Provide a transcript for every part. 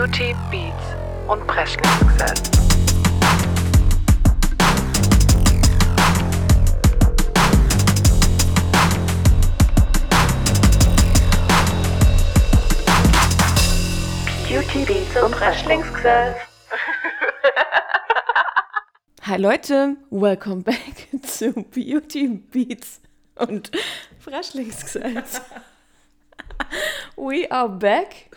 Beauty, Beats und Presley-Success. Beauty, Beats und Presley-Success. Hi Leute, welcome back zu Beauty Beats und Frischlingsgesetz. We are back.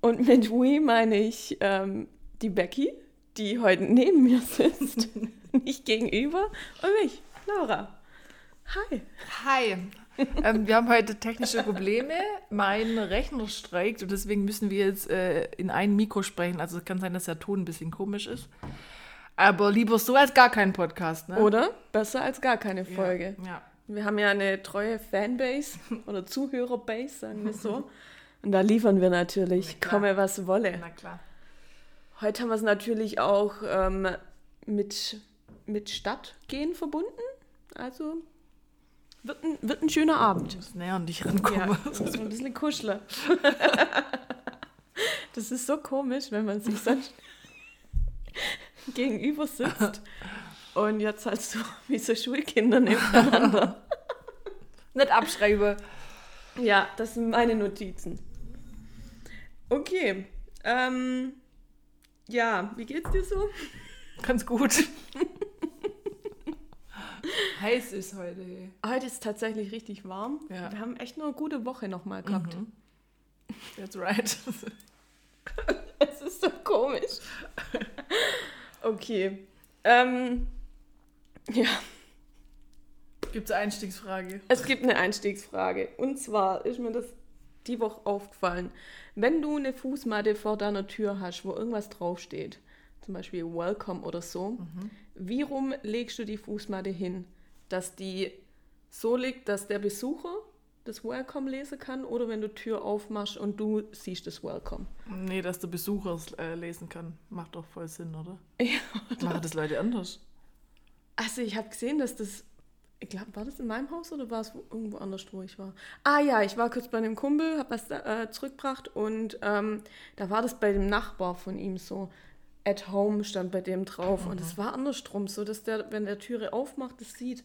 Und mit we meine ich ähm, die Becky, die heute neben mir sitzt, nicht gegenüber, und mich, Laura. Hi. Hi. ähm, wir haben heute technische Probleme. Mein Rechner streikt und deswegen müssen wir jetzt äh, in ein Mikro sprechen. Also es kann sein, dass der Ton ein bisschen komisch ist. Aber lieber so als gar kein Podcast, ne? Oder? Besser als gar keine Folge. Ja. Wir haben ja eine treue Fanbase oder Zuhörerbase, sagen wir so. Und da liefern wir natürlich, komme was wolle. Na klar. Heute haben wir es natürlich auch ähm, mit, mit Stadtgehen verbunden. Also wird ein, wird ein schöner Abend. Ich muss näher an dich rankommen. Ja, das ist ein bisschen kuscheln. Das ist so komisch, wenn man sich sonst gegenüber sitzt und jetzt halt so wie so Schulkinder nebeneinander. Nicht abschreibe. Ja, das sind meine Notizen. Okay. Ähm, ja, wie geht's dir so? Ganz gut. Heiß ist heute. Heute ist tatsächlich richtig warm. Ja. Wir haben echt nur eine gute Woche nochmal gehabt. That's right. Es ist so komisch. okay. Ähm, ja, Gibt es eine Einstiegsfrage? es gibt eine Einstiegsfrage. Und zwar ist mir das die Woche aufgefallen. Wenn du eine Fußmatte vor deiner Tür hast, wo irgendwas draufsteht, zum Beispiel Welcome oder so, wie rum legst du die Fußmatte hin? Dass die so liegt, dass der Besucher das Welcome lesen kann oder wenn du Tür aufmachst und du siehst das Welcome. Nee, dass der Besucher es äh, lesen kann. Macht doch voll Sinn, oder? Ja, Machen das Leute anders? Also ich habe gesehen, dass das, ich glaube, war das in meinem Haus oder war es wo- irgendwo anders, wo ich war? Ah ja, ich war kurz bei einem Kumpel, habe was äh, zurückgebracht und ähm, da war das bei dem Nachbar von ihm so. At home stand bei dem drauf und es war andersrum, so dass der, wenn der Türe aufmacht, das sieht.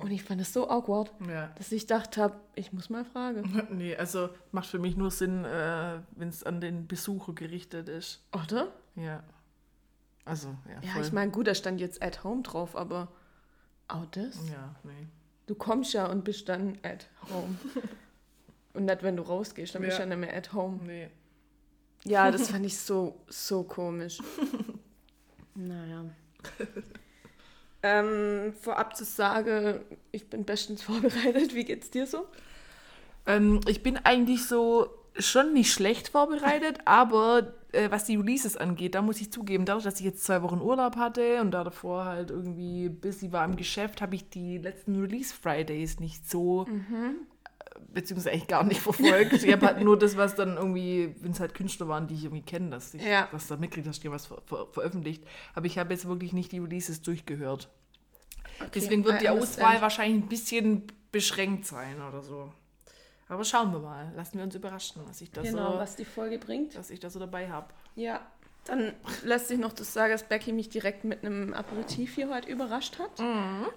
Und ich fand das so awkward, Ja. dass ich dachte habe, ich muss mal fragen. Nee, also macht für mich nur Sinn, äh, wenn es an den Besucher gerichtet ist. Oder? Ja. Also, ja. Ja, voll. ich meine, gut, da stand jetzt at home drauf, aber auch das? Ja, nee. Du kommst ja und bist dann at home. und nicht, wenn du rausgehst, dann bist du Ja. ja nicht mehr at home. Nee. Ja, das fand ich so, so komisch. naja. ähm, vorab zu sagen, ich bin bestens vorbereitet. Wie geht's dir so? Ähm, ich bin eigentlich so schon nicht schlecht vorbereitet, aber äh, was die Releases angeht, da muss ich zugeben, dadurch, dass ich jetzt zwei Wochen Urlaub hatte und da davor halt irgendwie busy war im Geschäft, habe ich die letzten Release Fridays nicht so, äh, beziehungsweise eigentlich gar nicht verfolgt. ich habe halt nur das, was dann irgendwie, wenn es halt Künstler waren, die ich irgendwie kenne, dass ich Ja. was da mitkriege, dass die was ver ver veröffentlicht. Aber ich habe jetzt wirklich nicht die Releases durchgehört. Deswegen wird I die. Auswahl wahrscheinlich ein bisschen beschränkt sein oder so. Aber schauen wir mal. Lassen wir uns überraschen, was ich da, Genau, so, was die Folge bringt. was ich da so dabei habe. Ja. Dann lässt sich noch das sagen, dass Becky mich direkt mit einem Aperitif hier heute überrascht hat.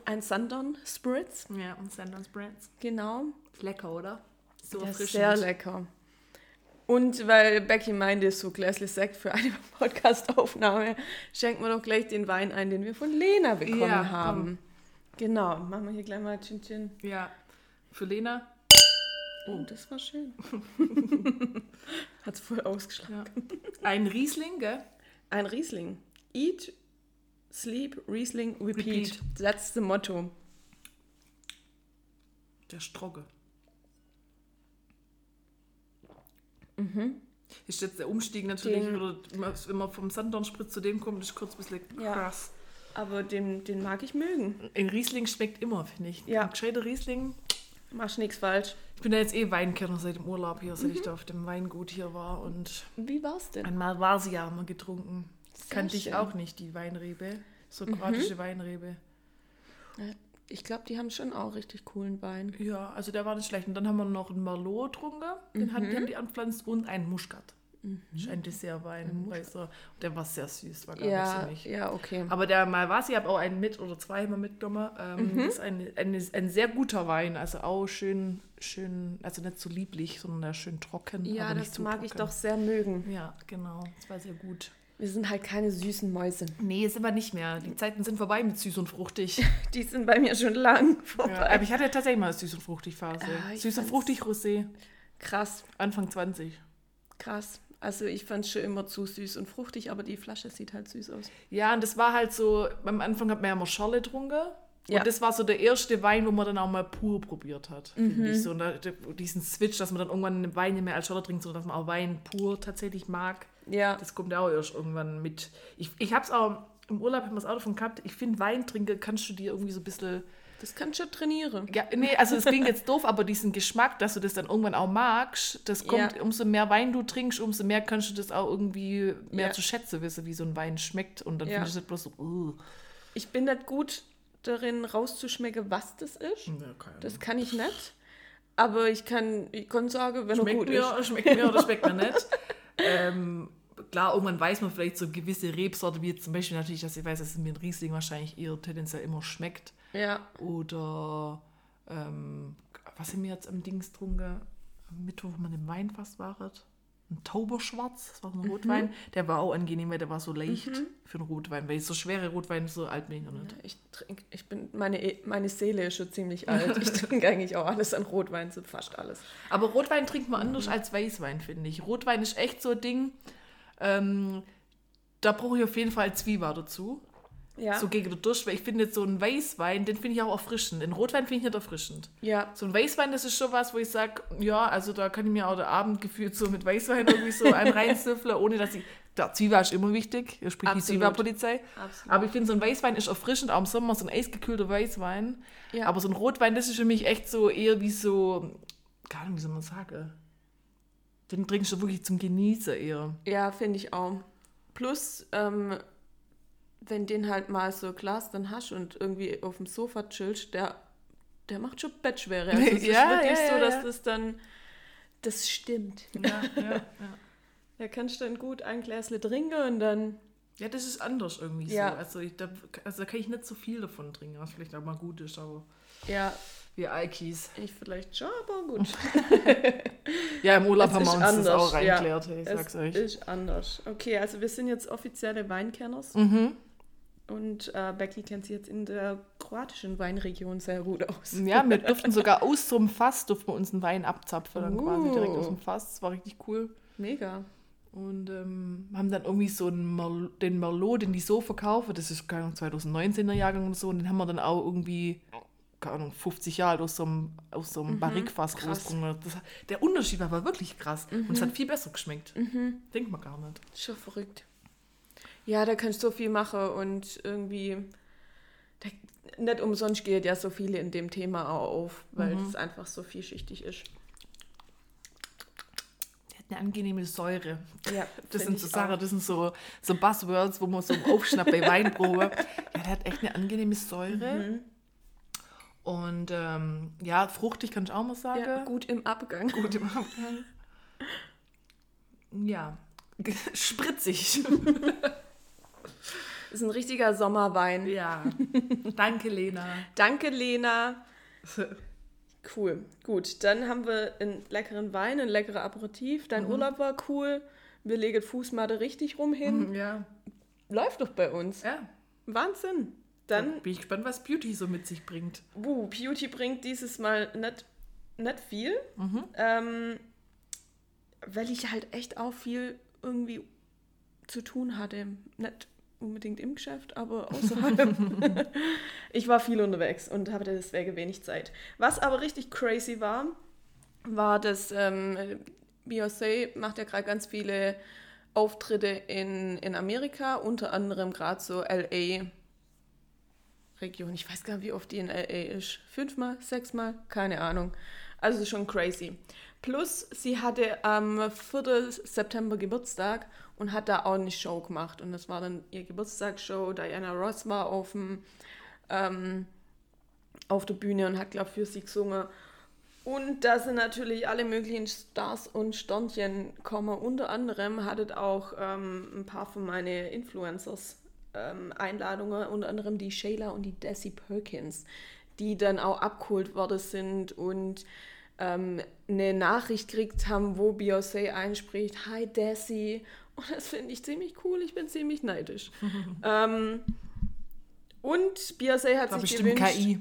Ein Sundowne Spritz. Ja, und Sanders Brands. Genau. Ist lecker, oder? So erfrischend. sehr lecker. Und weil Becky meinte, so Gläsle Sekt für eine Podcastaufnahme, schenken wir doch gleich den Wein ein, den wir von Lena bekommen Ja, haben. Genau, machen wir hier gleich mal Chin Chin. Ja. Für Lena? Oh, das war schön. Hat's voll ausgeschlagen. Ja. Ein Riesling, gell? Ein Riesling. Eat, sleep, Riesling, repeat. Repeat. That's the motto. Der Strogge. Mhm. Ist jetzt der Umstieg natürlich, Den- oder wenn man vom Sanddornspritz zu dem kommt, ist kurz ein bisschen Ja. krass. Aber den, den mag ich mögen. Ein Riesling schmeckt immer, finde ich. Ja. Ein gescheiter Riesling. Machst nichts falsch. Ich bin ja jetzt eh Weinkenner seit dem Urlaub hier, seit Mhm. ich da auf dem Weingut hier war. Und Wie war's denn? ein Malvasia haben wir getrunken. Sehr Kannte ich schön. Mhm. auch nicht, die Weinrebe. So kroatische Weinrebe. Ich glaube, die haben schon auch richtig coolen Wein. Ja, also der war nicht schlecht. Und dann haben wir noch einen Merlot getrunken. Den die, haben die anpflanzt und einen Muskat. Ist ein Dessertwein, weißer. Der war sehr süß, war gar nicht Ja, so nicht. ja, okay. Aber der Malvasi, ich habe auch einen mit oder zwei mal mitgenommen. Ähm, Mhm. Das ist ein, ein, ein sehr guter Wein. Also auch schön, schön, also nicht so lieblich, sondern der schön trocken. Ja, das mag ich trocken. doch sehr mögen. Ja, genau. Das war sehr gut. Wir sind halt keine süßen Mäuse. Nee, ist aber nicht mehr. Die Zeiten sind vorbei mit süß und fruchtig. Die sind bei mir schon lang ja, vorbei. aber ich hatte tatsächlich mal eine süß und fruchtig Phase. Ah, ich süß und fruchtig Rosé. Krass, Anfang 20. krass. Also ich fand es schon immer zu süß und fruchtig, aber die Flasche sieht halt süß aus. Ja, und das war halt so, am Anfang hat man ja immer Schorle getrunken. Ja. Und das war so der erste Wein, wo man dann auch mal pur probiert hat, Mhm. finde ich. So, da, diesen Switch, dass man dann irgendwann einen Wein nicht mehr als Schorle trinkt, sondern dass man auch Wein pur tatsächlich mag. Ja, Das kommt ja auch erst irgendwann mit. Ich, ich habe es auch, im Urlaub haben wir es auch davon gehabt, ich finde, Wein trinken kannst du dir irgendwie so ein bisschen das kannst du trainieren. Ja, nee, also es klingt jetzt doof, aber diesen Geschmack, dass du das dann irgendwann auch magst, das kommt, Ja. umso mehr Wein du trinkst, umso mehr kannst du das auch irgendwie mehr Ja. zu schätzen wissen, wie so ein Wein schmeckt. Und dann Ja. findest du es nicht bloß so, uh. Ich bin nicht gut darin rauszuschmecken, was das ist. Ja, Das kann ich nicht. Aber ich kann, ich kann sagen, wenn er schmeckt gut mir, ist. schmeckt mir oder schmeckt mir nicht. ähm, klar, irgendwann weiß man vielleicht so gewisse Rebsorte, wie jetzt zum Beispiel natürlich, dass ich weiß, dass es mir ein Riesling wahrscheinlich eher tendenziell immer schmeckt. Ja, Oder ähm, was haben wir jetzt am Dings getrunken? Am Mittwoch, wo man im Wein fast war. Ein Tauberschwarz, das war so ein Rotwein. Der war auch angenehm, weil der war so leicht für einen Rotwein. Weil so schwere Rotwein, so alt bin ich noch nicht. ich trinke, ich bin, meine, E- meine Seele ist schon ziemlich alt. Ich trinke eigentlich auch alles an Rotwein, so fast alles. Aber Rotwein trinkt man anders als Weißwein, finde ich. Rotwein ist echt so ein Ding. Ähm, da brauche ich auf jeden Fall Zwieber dazu. Ja, So gegen den Durst, weil ich finde jetzt so einen Weißwein, den finde ich auch erfrischend. Den Rotwein finde ich nicht erfrischend. ja, So ein Weißwein, das ist schon was, wo ich sage, ja, also da kann ich mir auch der Abend gefühlt so mit Weißwein irgendwie so einen reinsüffeln, ohne dass ich. Der Zwiebel ist immer wichtig, hier spricht die Absolut. Zwiebelpolizei. absolut. Aber ich finde, so ein Weißwein ist erfrischend, auch im Sommer so ein eisgekühlter Weißwein. Ja. Aber so ein Rotwein, das ist für mich echt so eher wie so, keine Ahnung, wie soll man sagen. Den trinkst du wirklich zum Genießen eher. Ja, finde ich auch. Plus, ähm, wenn den halt mal so Glas dann hast und irgendwie auf dem Sofa chillst, der, der macht schon Bettschwere. Also es Ja, ist wirklich ja, so, ja, dass ja. das dann, das stimmt. Ja, ja, ja. Da kannst du dann gut ein Gläsle trinken und dann, ja, das ist anders irgendwie Ja. so. Also, ich, da, also da kann ich nicht so viel davon trinken, was vielleicht auch mal gut ist, aber ja, wie Alkis. ich vielleicht schon, aber gut. Ja, im Urlaub Es haben wir ist uns das anders, auch ja. reinklärt, ich es sag's euch. ist anders. Okay, also wir sind jetzt offizielle Weinkenners Mhm. Und äh, Becky kennt sich jetzt in der kroatischen Weinregion sehr gut aus. Ja, wir durften sogar aus so einem Fass, durften wir uns einen Wein abzapfen, dann quasi Uh. direkt aus dem Fass. Das war richtig cool. Mega. Und ähm, haben dann irgendwie so einen Merl den Merlot, den die so verkaufen, das ist keine Ahnung, 2019er Jahrgang und so, und den haben wir dann auch irgendwie, keine Ahnung, 50 Jahre alt aus so einem, aus so einem Barrikfass Mhm. Mhm. rausgekommen. Der Unterschied war, war wirklich krass. Und es hat viel besser geschmeckt. Denkt man gar nicht. Schon verrückt. Ja, da kannst du so viel machen und irgendwie. Da, nicht umsonst geht ja so viele in dem Thema auch auf, weil es einfach so vielschichtig ist. Der hat eine angenehme Säure. Ja, Das sind so Sachen, das sind so, so Buzzwords, wo man so aufschnappt bei Weinprobe. Ja, der hat echt eine angenehme Säure. Mhm. Und ähm, ja, fruchtig kann ich auch mal sagen. Ja, gut im Abgang. Gut im Abgang. Ja, spritzig. Ist ein richtiger Sommerwein. ja, danke Lena. Danke, Lena. Cool. Gut, dann haben wir einen leckeren Wein, ein leckerer Aperitif. Dein Urlaub war cool. Wir legen Fußmatte richtig rum hin. Ja, Läuft doch bei uns. ja. Wahnsinn. Dann Dann bin ich gespannt, was Beauty so mit sich bringt. Uh, Beauty bringt dieses Mal nicht, nicht viel, ähm, weil ich halt echt auch viel irgendwie zu tun hatte. Nicht unbedingt im Geschäft, aber außerhalb. ich war viel unterwegs und hatte deswegen wenig Zeit. Was aber richtig crazy war, war, dass ähm, Beyoncé macht ja gerade ganz viele Auftritte in, in Amerika, unter anderem gerade so LA. Region. Ich weiß gar nicht, wie oft die in LA ist. Fünfmal, sechsmal, keine Ahnung. Also schon crazy. Plus, sie hatte am 4. September Geburtstag und hat da auch eine Show gemacht. Und das war dann ihr Geburtstagsshow. Diana Ross war auf, dem, ähm, auf der Bühne und hat, glaube ich, für sie gesungen. Und da sind natürlich alle möglichen Stars und Sternchen kommen. Unter anderem hattet auch ähm, ein paar von meinen Influencers ähm, Einladungen, unter anderem die Shayla und die Desi Perkins, die dann auch abgeholt worden sind und ähm, eine Nachricht gekriegt haben, wo Beyoncé einspricht, Hi Desi. Und das finde ich ziemlich cool, ich bin ziemlich neidisch. ähm, und Beyoncé hat War sich bestimmt gewünscht... KI.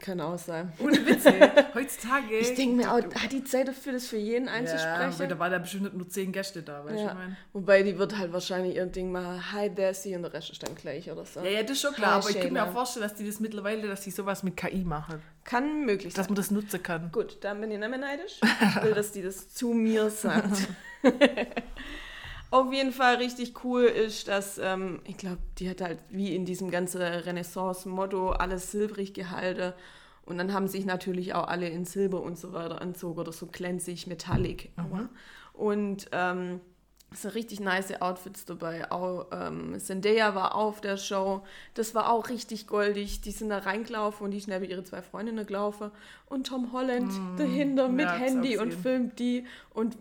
Kann auch sein. Ohne Witze. Heutzutage. Ich denke mir auch, hat die Zeit dafür, das für jeden ja, einzusprechen? aber da waren da bestimmt nur zehn Gäste da, weißt du, Ja. ich meine. Wobei die wird halt wahrscheinlich ihr Ding machen, hi Desi und der Rest ist dann gleich oder so. Ja, ja, das ist schon klar, Hi, aber ich kann mir auch vorstellen, dass die das mittlerweile, dass die sowas mit KI machen. Kann möglich Dass sein. man das nutzen kann. Gut, dann bin ich nicht mehr neidisch. Ich will, dass die das zu mir sagt. Auf jeden Fall richtig cool ist, dass, ähm, ich glaube, die hat halt wie in diesem ganzen Renaissance-Motto alles silbrig gehalten. Und dann haben sich natürlich auch alle in Silber und so weiter anzogen oder so glänzig, metallic. Aua. Und ähm, es sind richtig nice Outfits dabei. Auch ähm, Zendaya war auf der Show. Das war auch richtig goldig. Die sind da reingelaufen und die schnell wie ihre zwei Freundinnen gelaufen. Und Tom Holland dahinter mit ja, Handy und filmt die. Und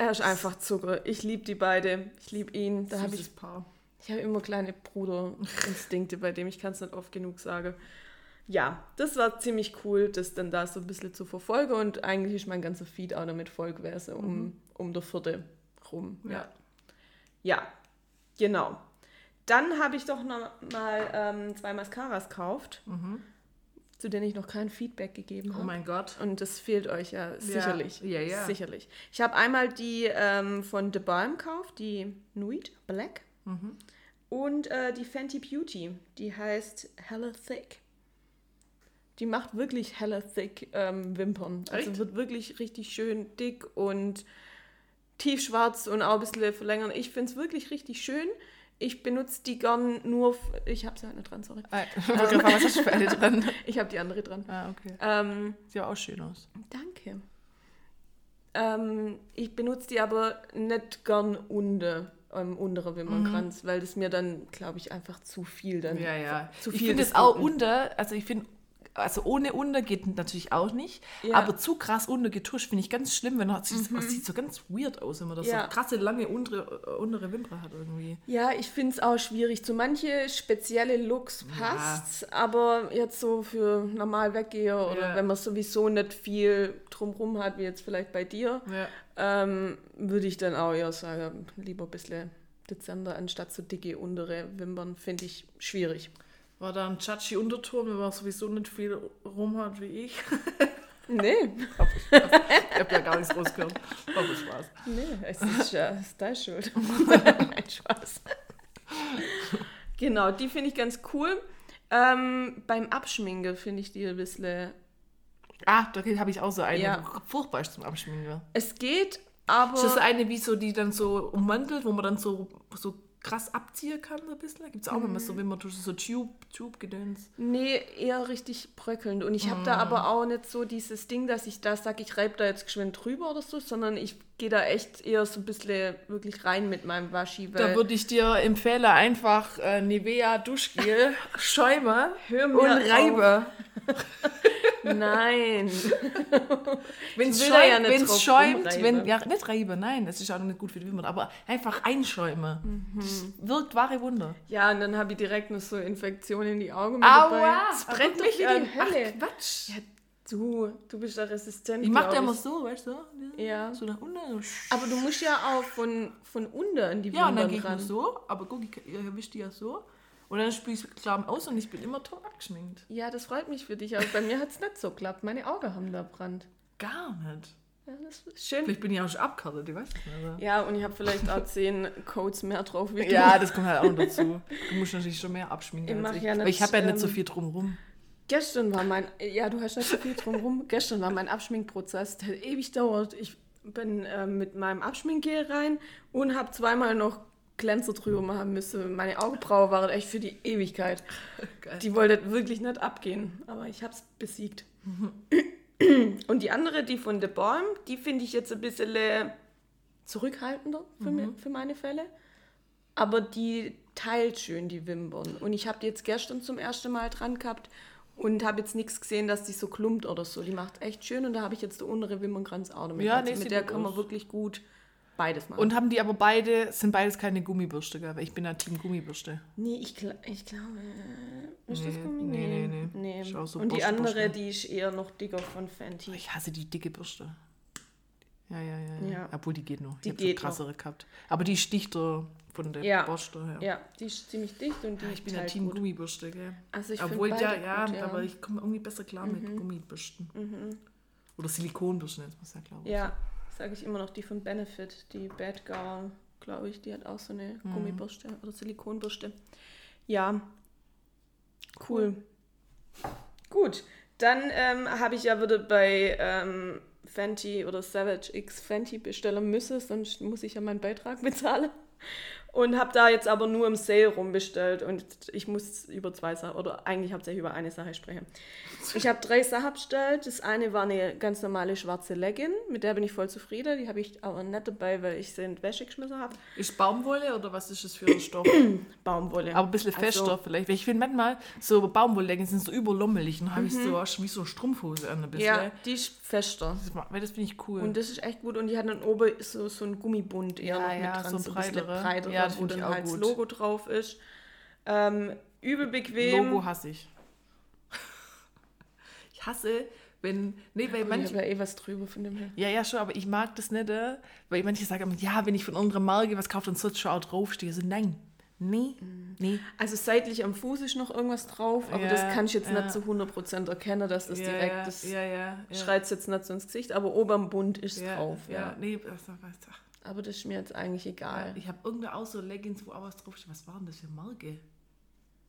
er ist einfach Zucker. Ich liebe die beide. Ich liebe ihn. Da habe ich, Paar. ich habe immer kleine Bruderinstinkte bei dem. Ich kann es nicht oft genug sagen. Ja, das war ziemlich cool, das dann da so ein bisschen zu verfolgen. Und eigentlich ist mein ganzer Feed auch damit voll gewesen, um, um der vierte rum. Mhm. Ja. Ja, genau. Dann habe ich doch noch mal ähm, zwei Mascaras gekauft, zu denen ich noch kein Feedback gegeben Mhm. Oh habe. mein Gott. Und das fehlt euch ja sicherlich. Ja, ja. Sicherlich. Ich habe einmal die ähm, von The Balm gekauft, die Nude Black. Mhm. Und äh, die Fenty Beauty, die heißt Hella Thick. Die macht wirklich Hella Thick ähm, Wimpern. Also Echt? wird wirklich richtig schön dick und tiefschwarz und auch ein bisschen verlängern. Ich finde es wirklich richtig schön. Ich benutze die gern nur. Ich habe sie halt nicht dran, sorry. Ah, ich fragen, was hast du für eine dran? Ich habe die andere dran. Ah, okay. Ähm, Sieht auch schön aus. Danke. Ähm, ich benutze die aber nicht gern unter, ähm, unterer Wimpernkranz, weil das mir dann, glaube ich, einfach zu viel dann. Ja, ja. Zu ich viel finde des es auch unter, also ich finde, also ohne unter geht natürlich auch nicht, Ja. aber zu krass unter getuscht finde ich ganz schlimm, wenn man sieht, das sieht so ganz weird aus, wenn man das Ja. so krasse, lange untere, äh, untere Wimper hat irgendwie. Ja, ich finde es auch schwierig. Zu manche spezielle Looks passt, aber jetzt so für normal Weggeher oder Ja. wenn man sowieso nicht viel drumrum hat, wie jetzt vielleicht bei dir, Ja. ähm, würde ich dann auch eher sagen, lieber ein bisschen dezenter anstatt so dicke untere Wimpern, finde ich schwierig. War da ein Chachi Unterton, wenn man sowieso nicht viel rum hat wie ich. Nee, Ich habe ja gar nichts rausgehört. Aber Spaß. Nee, es ist, ja, deine Schuld. Nein, Spaß. Genau, die finde ich ganz cool. Ähm, beim Abschminken finde ich die ein bisschen. Ah, da habe ich auch so eine. Ja. Furchtbar zum Abschminken. Es geht, aber. Ist das eine, wie so, die dann so ummantelt, wo man dann so, so krass abziehen kann, so ein bisschen? Gibt es auch Mhm. immer so, wenn man so Tube, Tube-Gedöns. Nee, eher richtig bröckelnd. Und ich habe da aber auch nicht so dieses Ding, dass ich da sage, ich reibe da jetzt geschwind drüber oder so, sondern ich gehe da echt eher so ein bisschen wirklich rein mit meinem Waschi. Da würde ich dir empfehlen, einfach äh, Nivea Duschgel mir und reibe. Nein. Wenn es da ja schäumt, schäumt wenn, ja, nicht reibe, nein, das ist auch nicht gut für die Wimpern, aber einfach einschäumen. Das wirkt wahre Wunder. Ja, und dann habe ich direkt noch so Infektionen in die Augen mit dabei. Das brennt mich an. die Hölle. Ach, Quatsch. Ja, du, du bist da resistent. ich mach da immer so, weißt du? Ja. So nach unten. Aber du musst ja auch von, von unten an die Ja, und dann gehe ich ran. so, aber guck, ich, ich erwische die ja so. Und dann spiele ich Klam aus und ich bin immer top abgeschminkt. Ja, das freut mich für dich, aber bei mir hat es nicht so geklappt. Meine Augen haben da Brand. Gar nicht. Ja, das ist schön. Vielleicht bin ich auch schon abkartet, ich weiß nicht. Ja, und ich habe vielleicht auch zehn Codes mehr drauf wie du. Ja, das kommt halt auch noch dazu. Du musst natürlich schon mehr abschminken Ich als ich. ja nicht, ich habe ja nicht so ähm, viel drumrum. Gestern war mein, ja, du hast nicht so viel drumherum. Gestern war mein Abschminkprozess, der ewig dauert. Ich bin äh, mit meinem Abschminkgel rein und habe zweimal noch Glänzer drüber machen müssen. Meine Augenbraue waren echt für die Ewigkeit. Geil. Die wollte wirklich nicht abgehen, aber ich habe es besiegt. Und die andere, die von The Balm, die finde ich jetzt ein bisschen äh, zurückhaltender für, mi- für meine Fälle. Aber die teilt schön die Wimpern. Und ich habe die jetzt gestern zum ersten Mal dran gehabt Und habe jetzt nichts gesehen, dass die so klumpt oder so. Die macht echt schön und da habe ich jetzt der untere Wimpernkrans auch damit. Ja, also nee, mit der kann man aus. wirklich gut beides machen. Und haben die aber beide, sind beides keine Gummibürste, gell? Weil ich bin ja Team Gummibürste. nee, ich, gl ich glaube. äh, Ist das Nee, Gummi? nee, nee, nee. Auch so und die andere, die ist eher noch dicker von Fenty. Ich hasse die dicke Bürste. Ja, ja, ja. ja. Ja. Obwohl die geht noch. Die ich hab geht so krassere gehabt. Aber die ist dichter von der Ja. Borste her. Ja, die ist ziemlich dicht und die Ich ist bin ja halt Team gut. Gummibürste, gell? Also ich Obwohl, ja, ja, gut, ja. Mhm. aber ich komme irgendwie besser klar mit Gummibürsten. Oder Silikonbürsten, jetzt muss ja glaube ich. Ja, sage ich immer noch die von Benefit, die Bad Girl, glaube ich, die hat auch so eine Mhm. Gummibürste oder Silikonbürste. Ja, cool. Gut, dann ähm, habe ich ja wieder bei ähm, Fenty oder Savage X Fenty bestellen müssen, sonst muss ich ja meinen Beitrag bezahlen. Und habe da jetzt aber nur im Sale rumbestellt und ich muss über zwei Sachen, oder eigentlich hauptsächlich über eine Sache sprechen. Ich habe drei Sachen bestellt. Das eine war eine ganz normale schwarze Legging, mit der bin ich voll zufrieden. Die habe ich aber nicht dabei, weil ich sie in die Wäsche geschmissen habe. Ist Baumwolle oder was ist das für ein Stoff? Baumwolle. Aber ein bisschen Also- fester vielleicht. Weil ich finde manchmal, so Baumwollleggings sind so überlommelig. Und dann habe ich Mhm. so auch schon wie so Strumpfhose an ein bisschen. Ja, die ist fester. Das, das finde ich cool. Und das ist echt gut. Und die hat dann oben so, so einen Gummibund eher Ja, noch mit ja, dran, so ein so ein bisschen breitere. breiter, Ja, wo ich dann halt das. Logo drauf ist. Ähm, übel bequem. Logo hasse ich. ich hasse, wenn. Nee, weil Ich manche. habe ja eh was drüber von dem her. Ja, ja, schon, aber ich mag das nicht, äh, weil manche sagen ja, wenn ich von anderer Marke was kaufe, dann soll es schon auch draufstehen. So, nein, nee, nee. Also seitlich am Fuß ist noch irgendwas drauf, aber Ja, das kann ich jetzt ja. nicht zu 100% erkennen, dass das ja, direkt das ja, ja, schreit jetzt nicht so ins Gesicht, aber oben am Bund ist ja, drauf. Ja, nee, das, das, ach, Aber das ist mir jetzt eigentlich egal. Ich habe irgendeine auch so Leggings, wo auch was draufsteht. Was war denn das für Marke?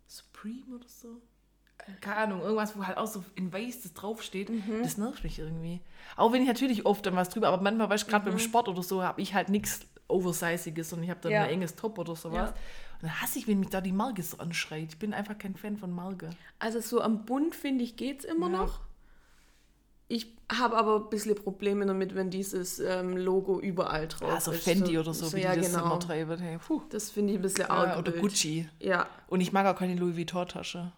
Supreme oder so? Keine Ahnung, irgendwas, wo halt auch so in weiß das draufsteht. Mhm. Das nervt mich irgendwie. Auch wenn ich natürlich oft dann was drüber, aber manchmal, weißt du, gerade Mhm. beim Sport oder so, habe ich halt nichts Oversiziges und ich habe dann Ja. ein enges Top oder sowas. Ja. Dann hasse ich, wenn mich da die Marke so anschreit. Ich bin einfach kein Fan von Marke. Also so am Bund, finde ich, geht es immer Ja. noch. Ich habe aber ein bisschen Probleme damit, wenn dieses ähm, Logo überall drauf Also ist. Fendi oder so, wie ja, die das genau. immer treiben. Hey. Das finde ich ein bisschen arg. Ja, oder wild. Gucci. Ja, Und ich mag auch keine Louis Vuitton-Tasche.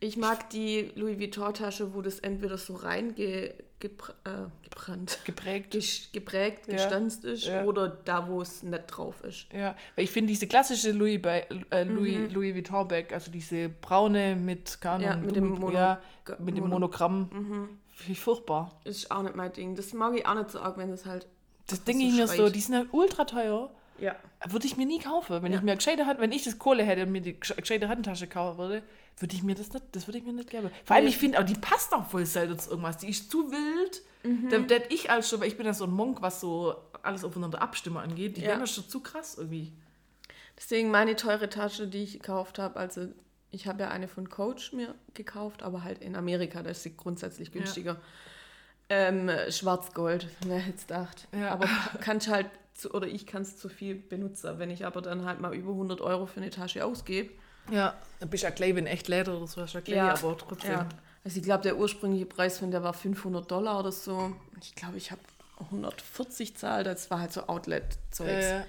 ich mag die Louis Vuitton-Tasche, wo das entweder so rein ge, gebr äh, gebrannt, Geprägt. gesch- geprägt, Ja. gestanzt ist Ja. oder da, wo es nicht drauf ist. Ja, weil ich finde diese klassische Louis, äh, Louis, Mhm. Louis Vuitton Bag, also diese braune mit, keine Ja, mit dem Mono- ja, mit dem Mono- Monogramm, Mhm. finde ich furchtbar. Ist auch nicht mein Ding. Das mag ich auch nicht so arg, wenn es halt. Das denke ich mir so, die sind halt ultra teuer. Ja. Würde ich mir nie kaufen. Wenn ich mir gescheite Hand, wenn ich das Kohle hätte und mir die gesch- gescheite Handtasche kaufen würde, würde ich mir das nicht, das würde ich mir nicht geben. Vor allem, ich finde, auch die passt auch voll selten zu irgendwas. Die ist zu wild. Mhm. Da, ich als schon, weil ich bin ja so ein Monk, was so alles aufeinander abstimmen angeht, die Ja. wären das schon zu krass irgendwie. Deswegen meine teure Tasche, die ich gekauft habe, also ich habe ja eine von Coach mir gekauft, aber halt in Amerika, da ist sie grundsätzlich günstiger. Ähm, Schwarzgold, wer hätte es gedacht. Ja. Aber kann ich halt, zu, oder ich kann es zu viel benutzen. Wenn ich aber dann halt mal über 100 Euro für eine Tasche ausgebe. Ja, dann bist du ja gleich, wenn echt Leder oder so, hast du gleich, Ja. aber trotzdem. Ja. Also ich glaube, der ursprüngliche Preis von der war 500 Dollar oder so. Ich glaube, ich habe 140 zahlt, das war halt so Outlet-Zeugs. Äh,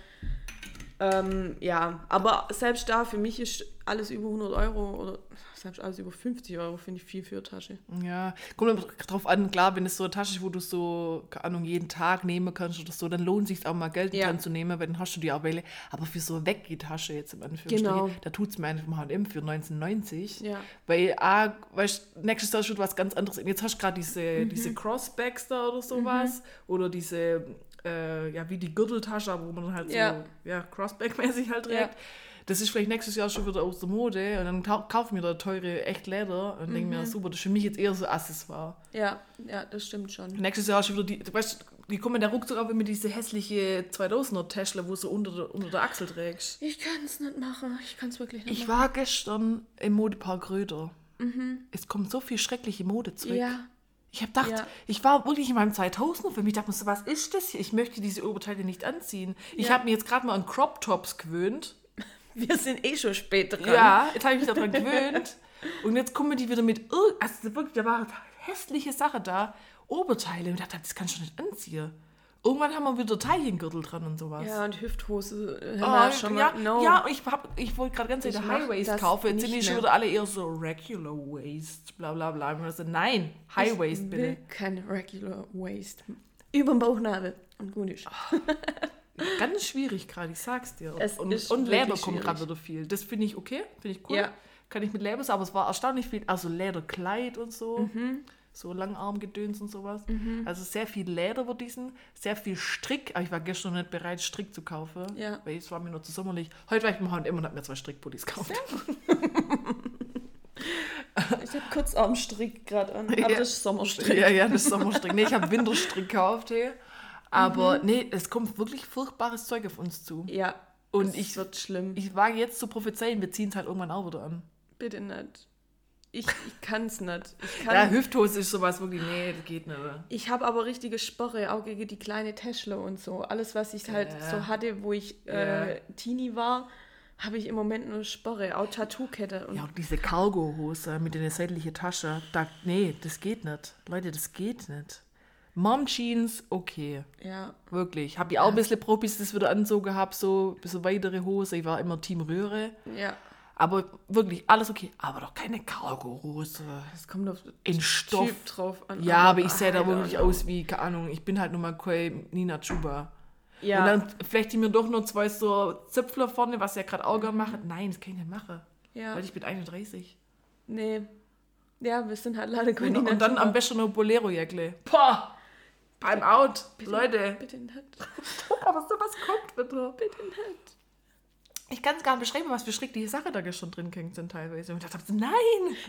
Ähm, ja, aber selbst da, für mich ist alles über 100 Euro oder selbst alles über 50 Euro, finde ich viel für eine Tasche. ja, kommt drauf an, klar, wenn es so eine Tasche ist, wo du so, keine Ahnung, jeden Tag nehmen kannst oder so, dann lohnt sich auch mal Geld Ja. dran zu nehmen, weil dann hast du die auch Weile. Aber für so eine Weggetasche jetzt im Anführungsstrichen, Genau. da tut es mir einfach mal H&M für 1990. Ja. Weil, ah, weißt du, nächstes Jahr schon was ganz anderes. Und jetzt hast du gerade diese, Mhm. diese Crossbacks da oder sowas. Oder diese, äh, ja, wie die Gürteltasche, aber wo man halt Ja. so, ja, Crossback-mäßig halt trägt. Ja. Das ist vielleicht nächstes Jahr schon wieder aus der Mode. Und dann kau- kaufe ich mir da teure echt Leder und denke Mhm. mir, super, das ist für mich jetzt eher so Accessoire. Ja, ja, das stimmt schon. Nächstes Jahr schon wieder die, du weißt, die kommen der ruckzuck auch immer diese hässliche 2000er Tesla, wo du so unter der, unter der Achsel trägst. Ich kann es nicht machen. Ich kann es wirklich nicht Ich war gestern im Modepark Röder. Es kommt so viel schreckliche Mode zurück. machen. Ja, Ich habe gedacht, Ja. ich war wirklich in meinem 2000er Film. Ich dachte mir so, was ist das hier? Ich möchte diese Oberteile nicht anziehen. Ich Ja. habe mir jetzt gerade mal an Crop Tops gewöhnt. Wir sind eh schon spät dran. Ja, jetzt habe ich mich daran gewöhnt. Und jetzt kommen die wieder mit, also wirklich, da war hässliche Sache da, Oberteile. Und ich dachte, das kann ich schon nicht anziehen. Irgendwann haben wir wieder Taillengürtel dran und sowas. Ja, und Hüfthose. Äh, Oh, wir schon ja, mal. No. ja, ich, hab, ich wollte gerade ganz Ich viele High Waist kaufen. Jetzt sind die schon wieder alle eher so Regular Waist, bla bla bla. Und ich so, nein, High Waist ich bitte. will kein Regular Waist. Über den Bauchnabel. Und gut ist. Ganz schwierig gerade, ich sag's dir. Es und ist und Leder kommt gerade wieder viel. Das finde ich okay, finde ich cool. Ja. Kann ich mit sagen, aber es war erstaunlich viel. Also Lederkleid und so. Mhm. So Langarmgedöns und sowas. Also sehr viel Leder wird diesen, sehr viel Strick. Aber ich war gestern nicht bereit, Strick zu kaufen. Ja. Weil es war mir nur zu sommerlich. Heute war ich beim H&M und habe mir zwei Strickpullis gekauft. Ich habe Kurzarmstrick gerade an. Aber Ja. das ist Sommerstrick. Ja, ja, das ist Sommerstrick. Nee, ich habe Winterstrick gekauft, hey. Aber Mhm. nee, es kommt wirklich furchtbares Zeug auf uns zu. Ja. Und es ich- wird schlimm. Ich wage jetzt zu prophezeien, wir ziehen es halt irgendwann auch wieder an. Bitte nicht. Ich, ich kann es nicht. Ich, kann, Ja, Hüfthose ist sowas wirklich, nee, das geht nicht. ich habe aber richtige Sporre, auch gegen die kleine Täschle und so. Alles, was ich halt Ja. so hatte, wo ich äh, Teenie war, habe ich im Moment nur Sporre. Auch Tattoo-Kette. Und Ja, und diese Cargo-Hose mit der seitlichen Tasche, da, nee, das geht nicht. Leute, das geht nicht. Mom-Jeans, okay. ja. Wirklich. Habe ich auch ein bisschen probiert, bis ich das wieder anzogen habe, so ein bisschen weitere Hose. Ich war immer Team Röhre. Ja. Aber wirklich, alles okay. Aber doch keine Cargo-Hose. Es kommt auf den Stoff. Typ drauf an. Ja, aber ich sehe da wirklich aus wie, keine Ahnung, ich bin halt nur mal keine Nina Chuba. Ja. Und dann vielleicht die mir doch nur zwei so Zipfler vorne, was ja gerade auch gerne machen. Nein, das kann ich nicht machen. ja. Weil ich bin 31. Nee. Ja, wir sind halt leider Und, und dann am besten noch Bolero-Jäckle. Boah! Beim Out. Leute. Bitte nicht. Aber sowas kommt bitte. Bitte nicht. Ich kann es gar nicht beschreiben, was für schreckliche Sachen da schon drin hängt sind teilweise. Und ich dachte, nein!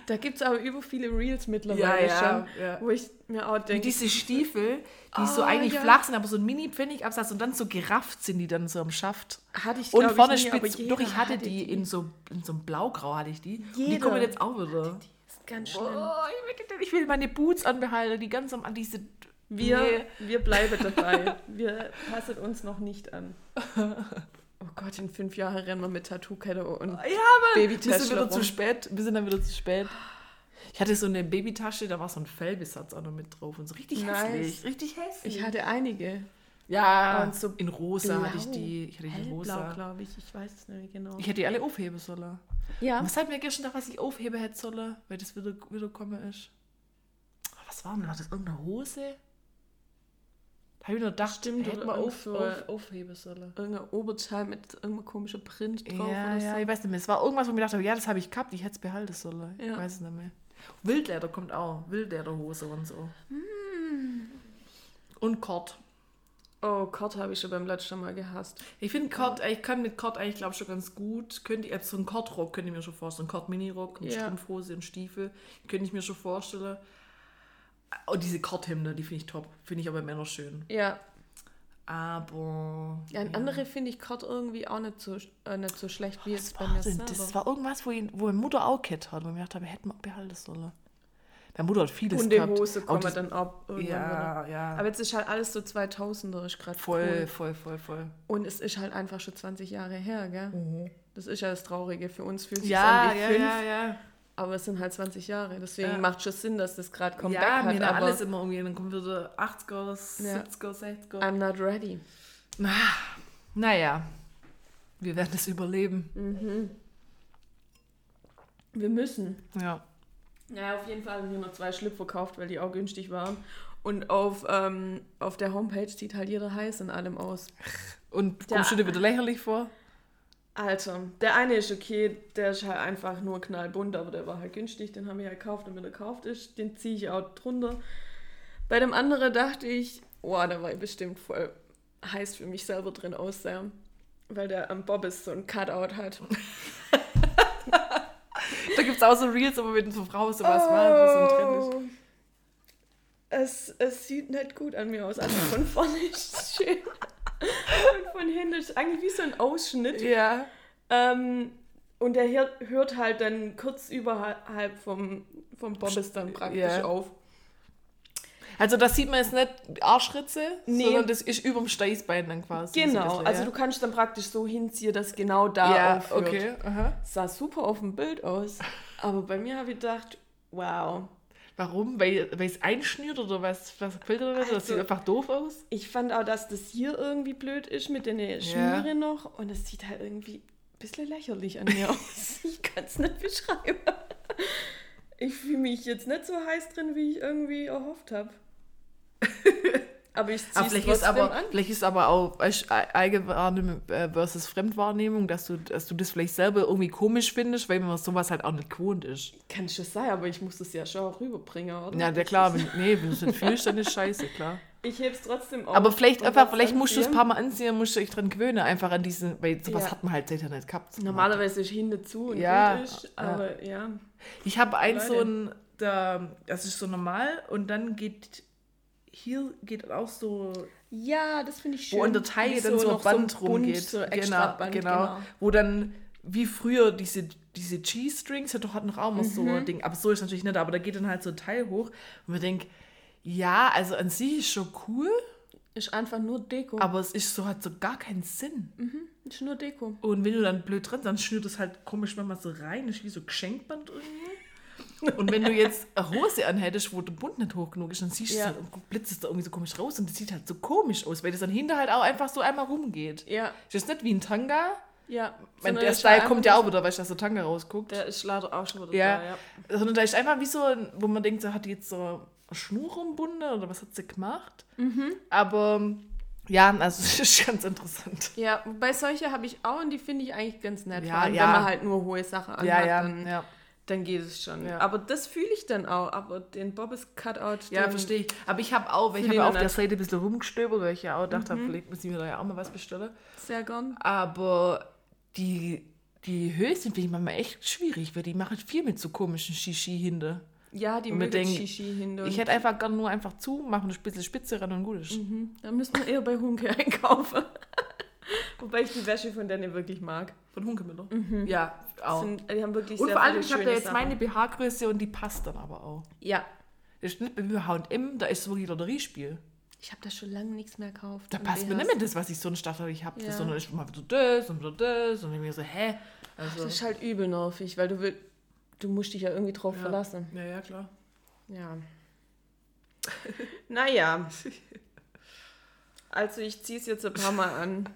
Da gibt es aber über viele Reels mittlerweile Ja, ja, schon, ja. wo ich mir auch denke, diese Stiefel, die so Ah, eigentlich ja. flach sind, aber so ein Mini-Pfennigabsatz und dann so gerafft sind die dann so am Schaft. hatte ich Und vorne ich nie, spitz. jeder Doch, ich hatte hatte die, in so in so einem Blaugrau hatte ich die. Und die Jeder kommen jetzt auch wieder. Das ist ganz schlimm. Oh, ich, will, meine Boots anbehalten, die ganz am an diese. Wir, Nee. wir bleiben dabei. Wir passen uns noch nicht an. Oh Gott, in fünf Jahren rennen wir mit Tattoo-Kette und Ja, aber wir sind wieder rum. zu spät. Wir sind dann wieder zu spät. Ich hatte so eine Babytasche, da war so ein Fellbesatz auch noch mit drauf und so richtig Nice. hässlich. Richtig hässlich. ich hatte einige. ja, Und so in rosa Blau. hatte ich die. Ich hatte die Hellblau, rosa. glaube ich. Ich weiß es nicht genau. Ich hätte die alle aufheben sollen. ja, Was hat mir gestern gedacht, was ich aufheben hätte sollen, weil das wieder, wieder kommen ist? Was war denn? War das irgendeine Hose? Da habe ich nur gedacht, Stimmt, hätte man auf, so auf, aufheben sollen. irgendein Oberteil mit irgendeinem komischen Print drauf Ja, oder ja, so. ich weiß nicht mehr. Es war irgendwas, wo ich mir dachte, ja, das habe ich gehabt, ich hätte es behalten sollen. Ich Ja. weiß es nicht mehr. Wildleder kommt auch. Wildlederhose und so. Hm. Und Kord. Oh, Kord habe ich schon beim letzten Mal gehasst. Ich finde Kord, ich kann mit Kord eigentlich, glaube ich, schon ganz gut. Könnte ich, so einen Kordrock könnte ich mir schon vorstellen. Kord Minirock, und Ja. Strumpfhose und Stiefel. Könnte ich mir schon vorstellen. Und diese Kordhemde, die finde ich top. Finde ich aber Männer schön. Ja, Aber. ja an andere finde ich Kord irgendwie auch nicht so, äh, nicht so schlecht wie Was jetzt bei mir denn? selber. Das war irgendwas, wo, ihn, wo meine Mutter auch gehabt hat, wo ich mir gedacht habe, hätten wir behalten sollen. Meine Mutter hat vieles Hundehose gehabt. kommen Auch das- dann ab irgendwann Ja, wieder. ja. Aber jetzt ist halt alles so 2000er, ist gerade voll, cool. voll, voll, voll. Und es ist halt einfach schon 20 Jahre her, gell? Das ist ja das Traurige. Für uns fühlt sich Mhm. Ja, an wie ja, fünf, ja, ja. Aber es sind halt 20 Jahre. Deswegen Ja. macht schon Sinn, dass das gerade Comeback ja, hat. mir Aber alles immer irgendwie. Dann kommt wieder 80er, 70er, 60er. I'm not ready. Naja, wir werden es überleben. Wir müssen. Ja. Ja, auf jeden Fall haben wir nur zwei Schlüpfer verkauft, weil die auch günstig waren. Und auf, ähm, auf der Homepage sieht halt jeder heiß in allem aus. Und Ja. kommst du dir wieder lächerlich vor? Alter, der eine ist okay, der ist halt einfach nur knallbunt, aber der war halt günstig, den haben wir ja gekauft und wenn er gekauft ist, den ziehe ich auch drunter. Bei dem anderen dachte ich, oh, der war bestimmt voll heiß für mich selber drin aussah, weil der am Bobbes so ein Cutout hat. Da gibt es auch so Reels, aber mit so Frauen sowas machen, wo so Trend ist. Oh. Es, es sieht nicht gut an mir aus. Also von vorne ist es schön. Und von hinten ist eigentlich wie so ein Ausschnitt. Ja. Ähm, und der hört, halt dann kurz überhalb vom, vom Bobbes dann praktisch Ja. auf. Also das sieht man jetzt nicht Arschritze, Nee. sondern das ist überm Steißbein dann quasi. so Genau, bisschen, also ja. du kannst dann praktisch so hinziehen, dass genau da Ja, aufhört. okay. Aha. Sah super auf dem Bild aus. Aber bei mir habe ich gedacht, wow. Warum? Weil es einschnürt oder was? Was gefällt dir da? das Also- sieht einfach doof aus. Ich fand auch, dass das hier irgendwie blöd ist mit den Schnüre noch und es sieht halt irgendwie ein bisschen lächerlich an mir aus. Ich kann es nicht beschreiben. Ich fühle mich jetzt nicht so heiß drin, wie ich irgendwie erhofft habe. Aber ich ziehe Aber es vielleicht ist aber, an. vielleicht ist aber auch Eigenwahrnehmung äh, versus Fremdwahrnehmung, dass du, dass du das vielleicht selber irgendwie komisch findest, weil man sowas halt auch nicht gewohnt ist. Kann schon sein, aber ich muss das ja schon rüberbringen, oder? Ja, der klar, wenn, nee, wenn du es nicht fühlst, dann ist scheiße, klar. Ich heb's trotzdem auf. Aber vielleicht einfach, vielleicht musst du es ein paar Mal anziehen, musst du dich dran gewöhnen, einfach an diesen, weil sowas Ja. hat man halt seither nicht gehabt. Normalerweise ist hinten zu und Ja, ist, ja. aber ja. Ich habe eins so ein, da, das ist so normal und dann geht, hier geht auch so Ja, das finde ich schön. wo in der Taille dann so ein noch Band Bund, rumgeht. So extra Band, genau. Wo dann, wie früher, diese, diese G-Strings, hat doch hat noch auch mal so Mhm. ein Ding, aber so ist natürlich nicht, aber da geht dann halt so ein Teil hoch und man denkt, ja, also an sich ist schon cool, Ist einfach nur Deko. aber es ist so, hat so gar keinen Sinn. ist nur Deko. Und wenn du dann blöd drin, dann schnürt es halt komisch manchmal so rein, ist wie so Geschenkband irgendwie. Und wenn du jetzt eine Hose anhättest, wo der Bund nicht hoch genug ist, dann siehst du Ja. es halt und blitzt es da irgendwie so komisch raus und das sieht halt so komisch aus, weil das dann hinter halt auch einfach so einmal rumgeht. Ja, Ist das nicht wie ein Tanga? ja. Sondern der Style kommt ja auch wieder, weil ich da so Tanga rausguckt. Der ist leider auch schon wieder Ja. da, ja. Sondern da ist einfach wie so, wo man denkt, so hat die jetzt so eine Schnur umbunden oder was hat sie gemacht? Mhm. Aber ja, also es ist ganz interessant. Ja, wobei solche habe ich auch und die finde ich eigentlich ganz nett. Ja, ja. wenn man halt nur hohe Sachen anhat, Ja, ja, dann, ja. Dann geht es schon. Ja. Aber das fühle ich dann auch. Aber den Bobbes Cutout, Ja, verstehe ich. Aber ich habe auch, weil ich habe auf der. Seite ein bisschen rumgestöbert, weil ich ja auch dachte, vielleicht muss ich mir da ja auch mal was bestellen. Sehr gern. Aber die, die Höschen finde ich manchmal echt schwierig, weil die machen viel mit so komischen Shishi hinter. Ja, die wir mögen Shishi hin. Ich hätte einfach gern nur einfach zu, machen eine Spitze Spitze ran und gut ist. Da müssen wir eher bei Hunke einkaufen. Wobei ich die Wäsche von denen wirklich mag. Von Hunkemüller. Ja, auch. Sind, die haben wirklich und sehr vor allem, ich habe da jetzt Sachen. meine BH-Größe und die passt dann aber auch. Ja, Das ist nicht bei H&M, da ist wirklich Lotteriespiel. ich habe da schon lange nichts mehr gekauft. Da passt mir nicht mehr das, was ich so in Stadt ich habe, Ja. sondern ist immer wieder das und wieder das und ich mir so, hä? Also, Das ist halt übel nervig, weil du will, du musst dich ja irgendwie drauf Ja. verlassen. ja, ja, klar. Ja. naja. Also ich ziehe es jetzt ein paar Mal an.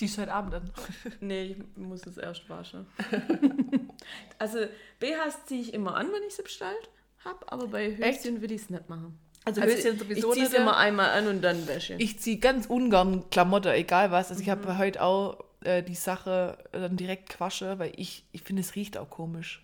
Ziehst du heute Abend an. Nee, ich muss es erst waschen. also BHs ziehe ich immer an, wenn ich sie bestellt habe, aber bei Höschen will ich es nicht machen. Also, Also Höschen ich sowieso ziehe es immer einmal an und dann Wäsche. Ich ziehe ganz ungern Klamotte, egal was. Also ich Mhm. habe heute auch äh, die Sache dann direkt quasche, weil ich, ich finde, es riecht auch komisch.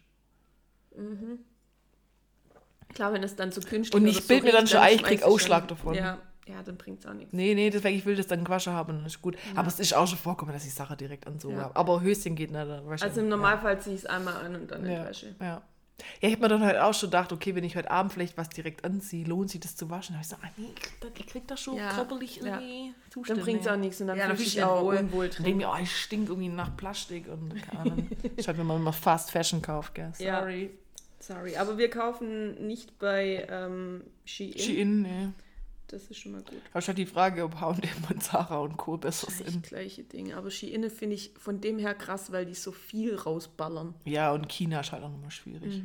Klar, wenn es dann so künstlich Und oder ich so bild mir dann schon ein, ich schmeiß krieg schon- Ausschlag davon. Ja, ja dann bringt es auch nichts. Nee, nee, deswegen, ich will das dann gewaschen haben, dann ist gut. Aber es ist auch schon vorkommen, dass ich die Sache direkt an so Ja. habe. Aber Höschen geht nicht. dann Also im Normalfall ziehe ich es einmal an und dann in ja. die Wäsche. Ja. Ja, ich habe mir dann halt auch schon gedacht, okay, wenn ich heute Abend vielleicht was direkt anziehe, lohnt sich das zu waschen. Da habe ich gesagt, ah, nee, ich krieg da- ich krieg da schon Ja, körperlich ja. irgendwie Dann Zustände. bringt es auch nichts und dann Ja, fühle dann ich mich ich auch wohl. unwohl Dann drin. denke ich mir, oh, ich stink irgendwie nach Plastik und keine Ahnung. ich halt, wenn man immer Fast Fashion kauft, gell. Ja. Sorry. Sorry, aber wir kaufen nicht bei ähm, Shein. Shein, nee. Das ist schon mal gut. Aber hatte die Frage, ob H&M und Zara und Co. besser Gleich, sind. gleiche Dinge. Aber Shein finde ich von dem her krass, weil die so viel rausballern. Ja, und China ist halt auch nochmal schwierig.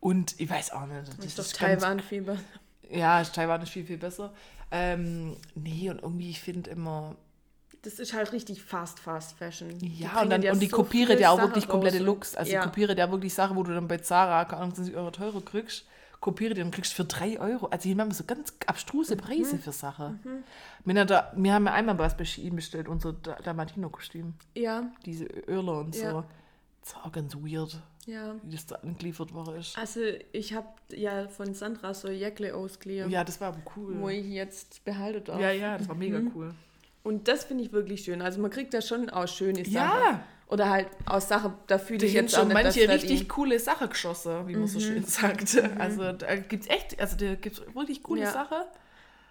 Und ich weiß auch nicht. Das ist doch ist ganz Taiwan viel besser. Ja, Taiwan ist viel, viel besser. Ähm, nee, und irgendwie, ich finde immer. Das ist halt richtig fast, fast Fashion. Die Ja, bringen und, dann, ja und die so kopieren ja auch wirklich raus komplette und- Looks. Also ja. die kopieren ja wirklich Sachen, wo du dann bei Zara, keine Ahnung, 20 Euro teurer kriegst. Kopiere die und kriegst für 3 Euro. Also hier haben wir so ganz abstruse Preise für Sachen. Wir, haben da, wir haben ja einmal was bei Shein bestellt, unser Da- Dalmatino-Kostüm. Ja, Diese Öle und so. Ja. Das war auch ganz weird, ja. wie das da angeliefert worden ist. Also ich habe ja von Sandra so Jäckle ausgeliehen, Ja, das war aber cool. wo ich jetzt behalten darf. Ja, ja, das war mega Mhm. cool. Und das finde ich wirklich schön. Also man kriegt da schon auch schöne Sachen. Ja. Oder halt aus Sachen, da fühle Die ich haben jetzt schon nicht, manche richtig coole Sachen geschossen, wie man so schön sagt. Also da gibt es echt, also da gibt es wirklich coole Ja. Sachen.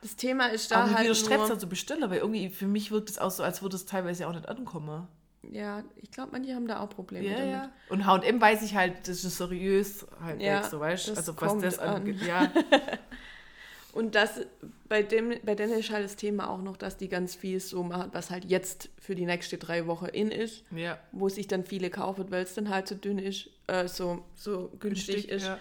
Das Thema ist da Aber halt wie widerstrebt nur, es zu bestellen, weil irgendwie für mich wirkt es auch so, als würde es teilweise auch nicht ankommen. Ja, ich glaube, manche haben da auch Probleme Ja, damit. ja. Und H&M weiß ich halt, das ist seriös halt Ja, so weißt du? Also was das an. angeht. Ja, Und das, bei, dem, bei denen ist halt das Thema auch noch, dass die ganz viel so machen, was halt jetzt für die nächste drei Wochen in ist, ja. wo sich dann viele kaufen, weil es dann halt so dünn ist, äh, so, so günstig, ist. ja.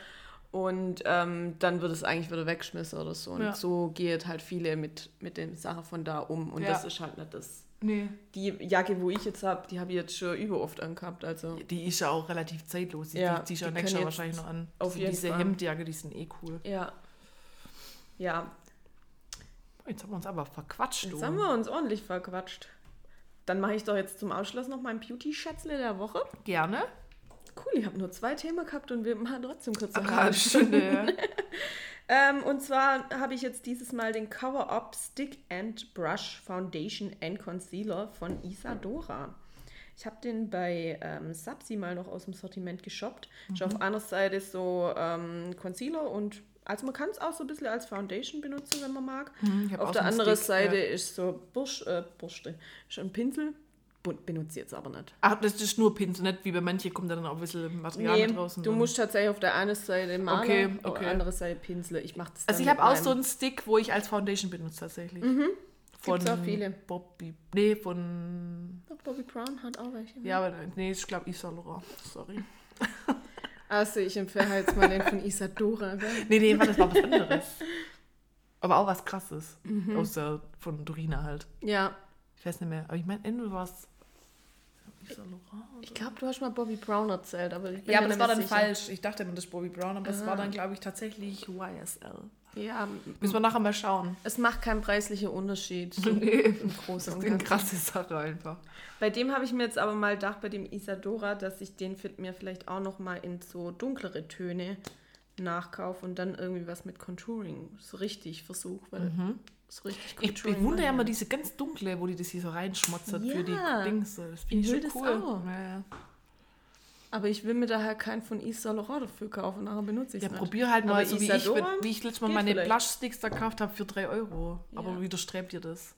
Und ähm, dann wird es eigentlich wieder weggeschmissen oder so. Und Ja. so geht halt viele mit, mit den Sachen von da um. Und das ist halt nicht das. Nee. Die Jacke, wo ich jetzt habe, die habe ich jetzt schon über oft angehabt. Also Die ist ja auch relativ zeitlos. Die, Ja, die nächstes können Jahr jetzt wahrscheinlich noch an. auf So jeden diese Fall. Hemdjacke, die sind eh cool. ja. Ja, Jetzt haben wir uns aber verquatscht. jetzt du. haben wir uns ordentlich verquatscht. Dann mache ich doch jetzt zum Ausschluss noch mein Beauty-Schätzle der Woche. Gerne. Cool, ich habe nur zwei Themen gehabt und wir machen trotzdem kurz eine halbe Stunde. Ähm, und zwar habe ich jetzt dieses Mal den Cover-Up Stick and Brush Foundation and Concealer von Isadora. Ich habe den bei ähm, Sapsi mal noch aus dem Sortiment geshoppt. Ist Mhm. auf einer Seite so ähm, Concealer und also man kann es auch so ein bisschen als Foundation benutzen, wenn man mag. Hab auf der anderen Stick, Seite ja. ist so Bursch, äh, Burste, ist ein Pinsel. Benutze jetzt aber nicht. Ach, das ist nur Pinsel, nicht wie bei manchen kommt da dann auch ein bisschen Material Nee, draußen. du musst tatsächlich auf der einen Seite malen, Okay, auf der okay. anderen Seite Pinsel. Ich mache das Also ich habe auch so einen Stick, wo ich als Foundation benutze tatsächlich. Von Mhm. Gibt's auch viele. Bobby. Nee, von. Doch, Bobby Brown hat auch welche. Ja, aber nee, ich glaube Yves Saint Laurent. Sorry. Also ich empfehle jetzt mal den von Isadora. Gell? Nee, nee, warte, das war was anderes. Aber auch was krasses. Mhm. Aus der, von Dorina halt. Ja, Ich weiß nicht mehr. Aber ich meine, entweder war es. Ich glaube, du hast mal Bobby Brown erzählt, aber Ja, aber das war dann sicher. falsch. Ich dachte immer, das ist Bobby Brown, aber das Aha. war dann, glaube ich, tatsächlich YSL. Ja, Müssen wir nachher mal schauen. es macht keinen preislichen Unterschied. So Nee. Im Großen Das ist eine krasse Sache einfach. Bei dem habe ich mir jetzt aber mal gedacht, bei dem Isadora, dass ich den mir vielleicht auch noch mal in so dunklere Töne nachkaufe und dann irgendwie was mit Contouring so richtig versuche, weil so richtig Ich bewundere ja immer diese ganz dunkle, wo die das hier so reinschmotzert für die Ja. Dings. Das finde ich das cool. auch. Ja, ja. Aber ich will mir daher keinen von Yves Saint Laurent dafür kaufen, nachher benutze ich Ja, es nicht. probier halt mal, Aber so wie ich, wie ich letztes Mal meine vielleicht. Blush-Sticks da gekauft habe für 3 Euro. Aber Ja. widerstrebt ihr das?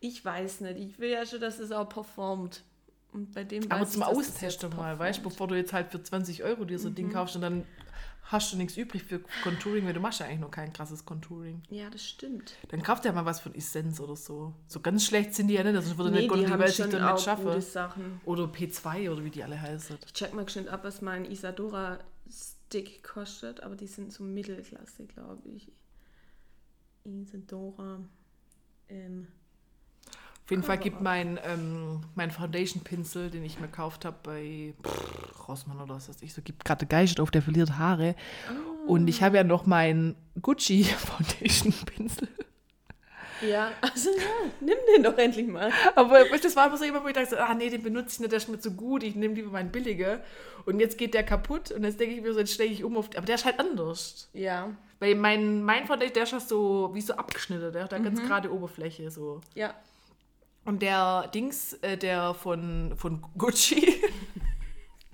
Ich weiß nicht. Ich will ja schon, dass es auch performt. Und bei dem Aber zum ich, Austesten mal, weißt du, bevor du jetzt halt für 20 Euro dir so ein Ding kaufst und dann hast du nichts übrig für Contouring, weil du machst ja eigentlich noch kein krasses Contouring. Ja, das stimmt. Dann kauft ja mal was von Essence oder so. So ganz schlecht sind die ja nicht, also würde Nee, nicht die die Welt sich dann nicht schaffen. gute Sachen. Oder P2 oder wie die alle heißen. Ich check mal geschwind ab, was mein Isadora Stick kostet, aber die sind so Mittelklasse, glaube ich. Isadora. Ähm, Auf jeden Fall gibt mein, ähm, mein Foundation-Pinsel, den ich mir gekauft habe bei pff, Rossmann oder was weiß ich, so gibt gerade Geist auf, der verliert Haare. Und ich habe ja noch meinen Gucci Foundation-Pinsel. ja, also ja, nimm den doch endlich mal. Aber das war immer so immer, wo ich dachte, ah nee, den benutze ich nicht, der ist mir zu gut, ich nehme lieber meinen billige. Und jetzt geht der kaputt und jetzt denke ich mir so, jetzt stelle ich um auf, aber der ist halt anders. Ja, Weil mein, mein Foundation, der ist ja so, wie so abgeschnitten, der hat da ganz gerade Oberfläche so. ja. Und der Dings, äh, der von, von Gucci,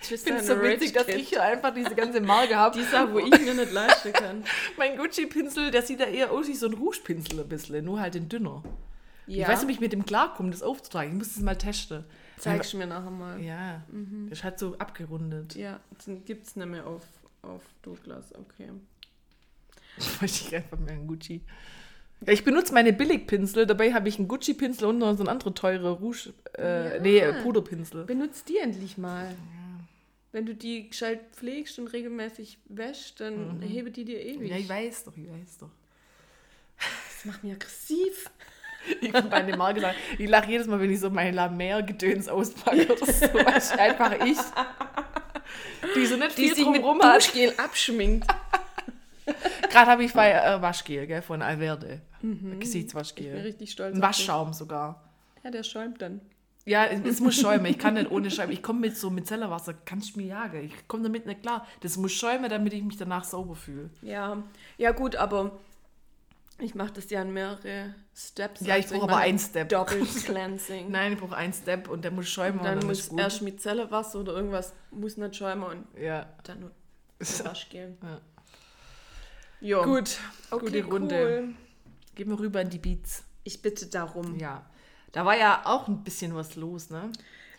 ich finde es so witzig, dass ich hier einfach diese ganze Marke habe. Die Sache, wo ich mir nicht leisten kann. Mein Gucci-Pinsel, der sieht ja eher aus wie so ein Rouge-Pinsel ein bisschen, nur halt in dünner. Ja, Ich weiß nicht, ob ich mit dem klarkomme, das aufzutragen. Ich muss das mal testen. zeigst du mir nachher mal. Ja, der ist halt so abgerundet. Ja, dann gibt es nicht mehr auf, auf Douglas, okay. Ich weiß nicht einfach mehr ein Gucci. Ja, ich benutze meine Billigpinsel, dabei habe ich einen Gucci-Pinsel und noch so einen anderen teure Rouge, äh, Ja. nee, äh, Puderpinsel. Benutzt die endlich mal. Wenn du die gescheit pflegst und regelmäßig wäschst, dann hebe die dir ewig. Ja, ich weiß doch, ich weiß doch. Das macht mich aggressiv. Ich finde meine Marke, ich lache jedes Mal, wenn ich so meine La Mer-Gedöns auspacke oder so. Einfach ich. Die so nicht Die viel sich mit drumrum hat. Duschgel abschminkt. Gerade habe ich bei äh, Waschgel, gell, von Alverde. Ich bin Gesichtswaschgel. richtig stolz. Ein. Waschschaum sogar. Ja, der schäumt dann. Ja, es, muss schäumen. Ich kann nicht ohne Schäumen. Ich komme mit so Micellarwasser, kannst du mir jagen. Ich komme damit nicht klar. Das muss schäumen, damit ich mich danach sauber fühle. Ja, ja gut, aber ich mache das ja in mehrere Steps. Ja, ich Also brauche aber einen Step. Doppelt Cleansing. Nein, ich brauche einen Step und der muss schäumen. und dann ist muss gut. erst Micellarwasser oder irgendwas muss nicht schäumen und Ja. dann nur Waschgel. Ja. Jo. Gut, okay, gute Runde. Cool. Gehen wir rüber in die Beats. Ich bitte darum. Ja. Da war ja auch ein bisschen was los, ne?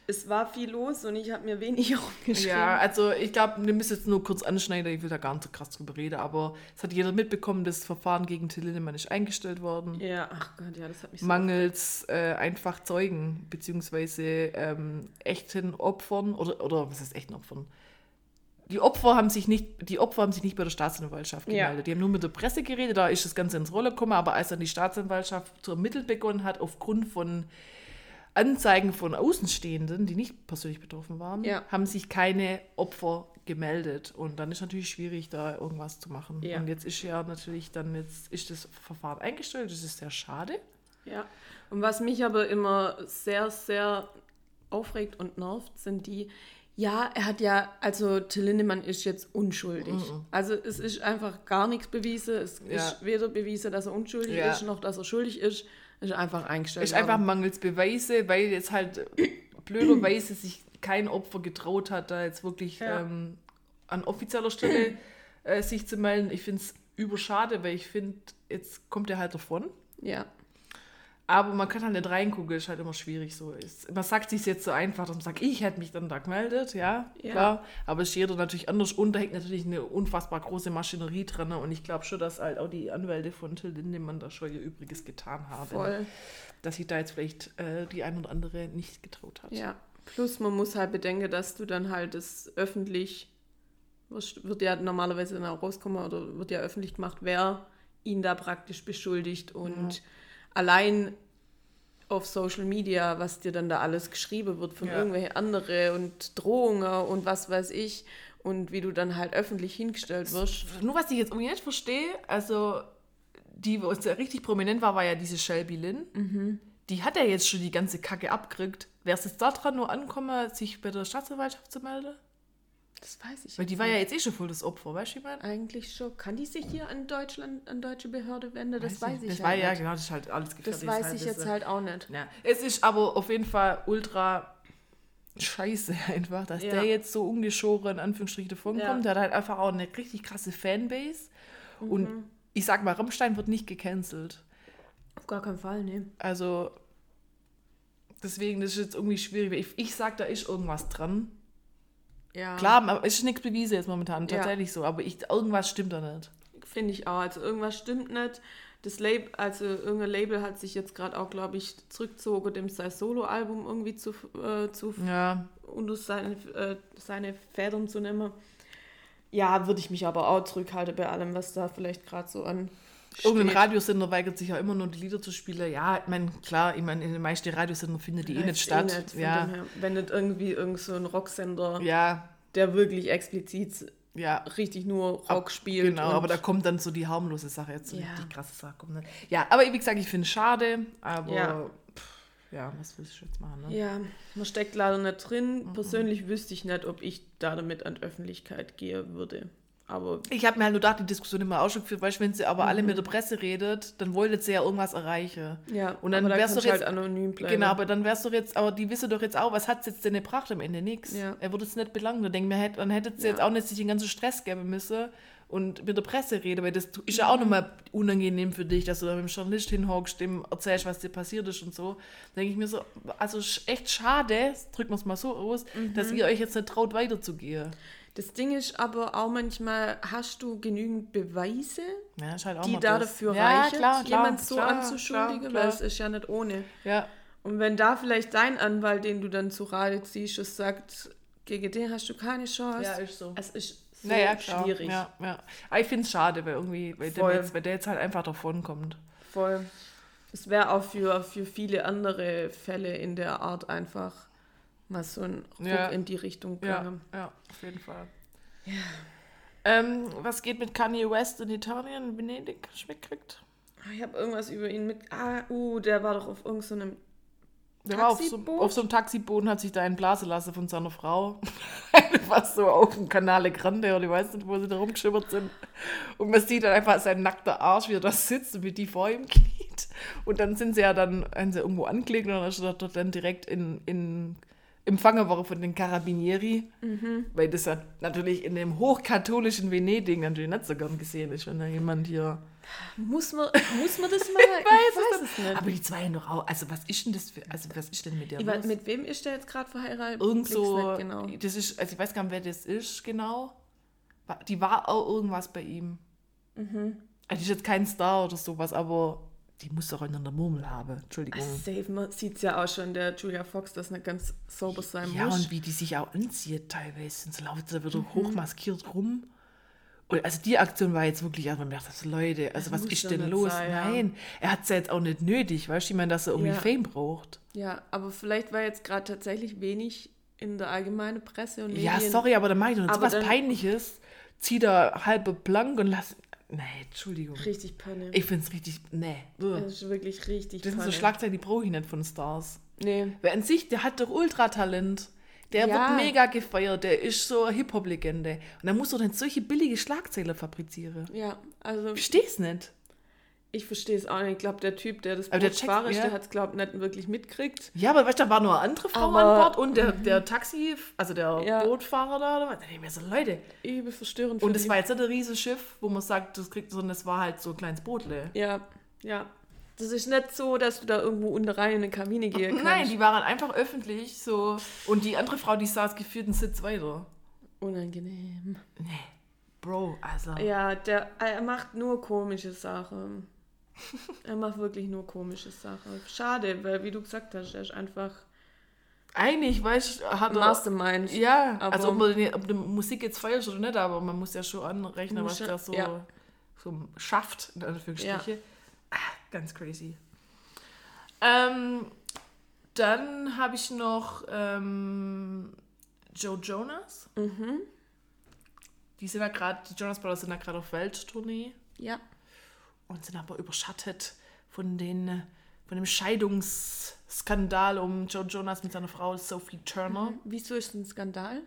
Es war viel los und ich habe mir wenig rumgeschrieben. Ja, also ich glaube, wir müssen jetzt nur kurz anschneiden, ich will da gar nicht so krass drüber reden, aber es hat jeder mitbekommen, das Verfahren gegen Till Lindemann ist eingestellt worden. Ja, ach Gott, ja, das hat mich so Mangels äh, einfach Zeugen, beziehungsweise ähm, echten Opfern, oder, oder was heißt echten Opfern? Die Opfer haben sich nicht, die Opfer haben sich nicht bei der Staatsanwaltschaft Ja. gemeldet. Die haben nur mit der Presse geredet, da ist das Ganze ins Rolle gekommen, aber als dann die Staatsanwaltschaft zu ermitteln begonnen hat, aufgrund von Anzeigen von Außenstehenden, die nicht persönlich betroffen waren, Ja. haben sich keine Opfer gemeldet. Und dann ist natürlich schwierig, da irgendwas zu machen. Ja. Und jetzt ist ja natürlich dann, jetzt ist das Verfahren eingestellt, das ist sehr schade. Ja. Und was mich aber immer sehr, sehr aufregt und nervt, sind die, ja, er hat ja, also Till Lindemann ist jetzt unschuldig. Also es ist einfach gar nichts bewiesen. Es Ja. ist weder bewiesen, dass er unschuldig Ja. ist, noch dass er schuldig ist. Ist einfach eingestellt. ist einfach mangels Beweise, weil jetzt halt blöderweise sich kein Opfer getraut hat, da jetzt wirklich Ja. ähm, an offizieller Stelle äh, sich zu melden. Ich finde es überschade, weil ich finde, jetzt kommt er halt davon. Ja. Aber man kann halt nicht reingucken, ist halt immer schwierig so. Ist, man sagt sich jetzt so einfach, dass man sagt, ich hätte mich dann da gemeldet, ja, Ja. klar. Aber es ist jeder natürlich anders und da hängt natürlich eine unfassbar große Maschinerie dran. ne? Und ich glaube schon, dass halt auch die Anwälte von Till Lindemann da schon ihr Übriges getan haben. Voll. Dass sich da jetzt vielleicht äh, die ein oder andere nicht getraut hat. Ja. Plus man muss halt bedenken, dass du dann halt das öffentlich, was wird ja normalerweise dann auch rauskommen oder wird ja öffentlich gemacht, wer ihn da praktisch beschuldigt und allein auf Social Media, was dir dann da alles geschrieben wird von Ja. irgendwelchen andere und Drohungen und was weiß ich und wie du dann halt öffentlich hingestellt wirst. Nur was ich jetzt irgendwie nicht verstehe, also die, wo es richtig prominent war, war ja diese Shelby Lynn. Mhm. Die hat ja jetzt schon die ganze Kacke abgekriegt. Wäre es jetzt daran nur ankommen, sich bei der Staatsanwaltschaft zu melden? Das weiß ich Weil die war ja nicht. jetzt eh schon voll das Opfer, weißt du, ich meine? eigentlich schon. Kann die sich hier an Deutschland, an deutsche Behörde wenden? Das weiß ich Das ja war ja, genau, das ist halt alles Das gefährlich. weiß halt ich das, jetzt halt auch nicht. Ja. Es ist aber auf jeden Fall ultra scheiße einfach, dass Ja. der jetzt so ungeschoren in Anführungsstrichen davon Ja. kommt. Der hat halt einfach auch eine richtig krasse Fanbase. Und Mhm. ich sag mal, Rammstein wird nicht gecancelt. Auf gar keinen Fall, ne. Also deswegen das ist jetzt irgendwie schwierig. Ich, ich sag, da ist irgendwas dran. Ja. Klar, aber es ist nichts bewiesen jetzt momentan, Ja. tatsächlich so. Aber ich, irgendwas stimmt da nicht. Finde ich auch. Also irgendwas stimmt nicht. Das Label, also irgendein Label hat sich jetzt gerade auch, glaube ich, zurückgezogen, dem sein Solo-Album irgendwie zu, äh, zu Ja, unter seine, äh, seine Federn zu nehmen. Ja, würde ich mich aber auch zurückhalten bei allem, was da vielleicht gerade so an. Irgendein. Radiosender weigert sich ja immer nur die Lieder zu spielen. Ja, ich meine, klar, ich meine, in den meisten Radiosendern findet die eh nicht statt. nicht, von ja. Wenn nicht irgendwie irgend so ein Rocksender, ja, der wirklich explizit ja. richtig nur Rock spielt. Genau, aber da kommt dann so die harmlose Sache jetzt, so Ja. die krasse Sache kommt nicht. Ja, aber wie gesagt, ich finde es schade, aber Ja. ja. ja, was willst du jetzt machen, ne? Ja, man steckt leider nicht drin. Persönlich wüsste ich nicht, ob ich da damit an die Öffentlichkeit gehen würde. Aber Ich habe mir halt nur gedacht, die Diskussion immer auch schon geführt, weil wenn sie aber alle mit der Presse redet, dann wollte sie ja irgendwas erreichen. ja, Und dann aber da wär's doch du jetzt- halt anonym bleiben. Genau, aber dann wär's doch jetzt, aber die wissen doch jetzt auch, was hat es jetzt denn gebracht am Ende? Nix. Ja. Er würde es nicht belangen. Da denke ich mir, hätt- dann hätte sie Ja. jetzt auch nicht sich den ganzen Stress geben müssen und mit der Presse reden, weil das ist ja auch nochmal unangenehm für dich, dass du da mit dem Journalist hinhockst, dem erzählst, was dir passiert ist und so. Da denke ich mir so, also echt schade, drücken wir es mal so aus, Mhm. dass ihr euch jetzt nicht traut, weiterzugehen. Das Ding ist aber auch manchmal, hast du genügend Beweise, Ja, ist halt auch die da dafür ja, reichen, klar, klar, jemand so klar, anzuschuldigen, klar, weil klar. es ist ja nicht ohne. Ja, Und wenn da vielleicht dein Anwalt, den du dann zu Rate ziehst, es sagt, gegen den hast du keine Chance. Ja, ist so. Es ist so naja, klar. schwierig. Ja, ja. Aber ich finde es schade, weil irgendwie, weil der, jetzt, weil der jetzt halt einfach davon kommt. Voll. Es wäre auch für, für viele andere Fälle in der Art einfach mal so ein Ruck Ja. in die Richtung Ja, gegangen. ja, auf jeden Fall. Ähm, was geht mit Kanye West in Italien, in Venedig? Schmeckt kriegt? Ich habe irgendwas über ihn mit. Ah, uh, der war doch auf irgendeinem. Der war auf so, auf so einem Taxiboot und hat sich da einen blasen lassen von seiner Frau. Was so auf dem Canale Grande oder ich weiß nicht, wo sie da rumgeschimmert sind. Und man sieht dann einfach seinen nackten Arsch, wie er da sitzt und wie die vor ihm kniet. Und dann sind sie ja dann, haben sie irgendwo angelegt und dann ist er dann direkt in, in empfangen worden von den Carabinieri. Weil das ja natürlich in dem hochkatholischen Venedig natürlich nicht so gern gesehen ist, wenn da jemand hier. Muss man, muss man das mal? ich weiß, es nicht. Aber die zwei doch auch. Also, was ist denn das für. Also, was ist denn mit der Ich weiß, mit wem ist der jetzt gerade verheiratet? Irgend so, Genau. das ist, also ich weiß gar nicht, wer das ist genau. Die war auch irgendwas bei ihm. Mhm. Also die ist jetzt kein Star oder sowas, aber die muss doch in der Murmel haben. Entschuldigung. Safe, man sieht es ja auch schon, der Julia Fox, das nicht ganz sauber sein Ja, muss. und wie die sich auch anzieht teilweise. Und so lautet sie wieder Mhm. hochmaskiert rum. Und also die Aktion war jetzt wirklich, also man merkt, das Leute, also was muss ist denn los? sein, ja. Nein, er hat es ja jetzt auch nicht nötig, weißt du, ich meine, dass er irgendwie Ja. Fame braucht. Ja, aber vielleicht war jetzt gerade tatsächlich wenig in der allgemeinen Presse und Ja, Medien. sorry, aber da mache ich doch so was Peinliches. Zieh da halbe blank und lass. Nee, Entschuldigung. Richtig Panne. Ich finde es richtig. Nee. Das ist wirklich richtig Das sind so Panne. Schlagzeilen, die brauche ich nicht von Stars. Nee. Wer an sich, der hat doch Ultratalent. Der Ja. wird mega gefeiert, der ist so eine Hip-Hop-Legende. Und dann musst du dann solche billige Schlagzeilen fabrizieren. Ja, also Ich versteh's nicht. Ich verstehe es auch nicht. Ich glaube, der Typ, der das Aber der Boot ist, ja. der hat es, glaube ich, nicht wirklich mitkriegt. Ja, aber weißt du, da war nur eine andere Frau Aber- an Bord und der, der Taxi, also der Ja. Bootfahrer da. Da denke ich mir so, Leute. Übel verstörend Und es war jetzt nicht ein Riesenschiff, wo man sagt, das kriegt, sondern es war halt so ein kleines Bootle. Ja, ja. Das ist nicht so, dass du da irgendwo unter rein in eine Kabine gehen kannst. Nein, die waren einfach öffentlich so. Und die andere Frau, die saß gefühlt einen Sitz weiter. Unangenehm. Nee, Bro, also. Ja, der, er macht nur komische Sachen. er macht wirklich nur komische Sachen. Schade, weil wie du gesagt hast, er ist einfach Eigentlich, weißt du, hat er. Mastermind. Ja, Aber- also ob, man, die- ob die Musik jetzt feiert oder nicht, aber man muss ja schon anrechnen, was ja- der so, ja. so schafft, in Anführungsstriche. Ah, ganz crazy. Ähm, dann habe ich noch ähm, Joe Jonas. Mhm. Die sind ja gerade, die Jonas Brothers sind ja gerade auf Welttournee Ja. Und sind aber überschattet von den von dem Scheidungsskandal um Joe Jonas mit seiner Frau Sophie Turner. Wieso ist es ein Skandal?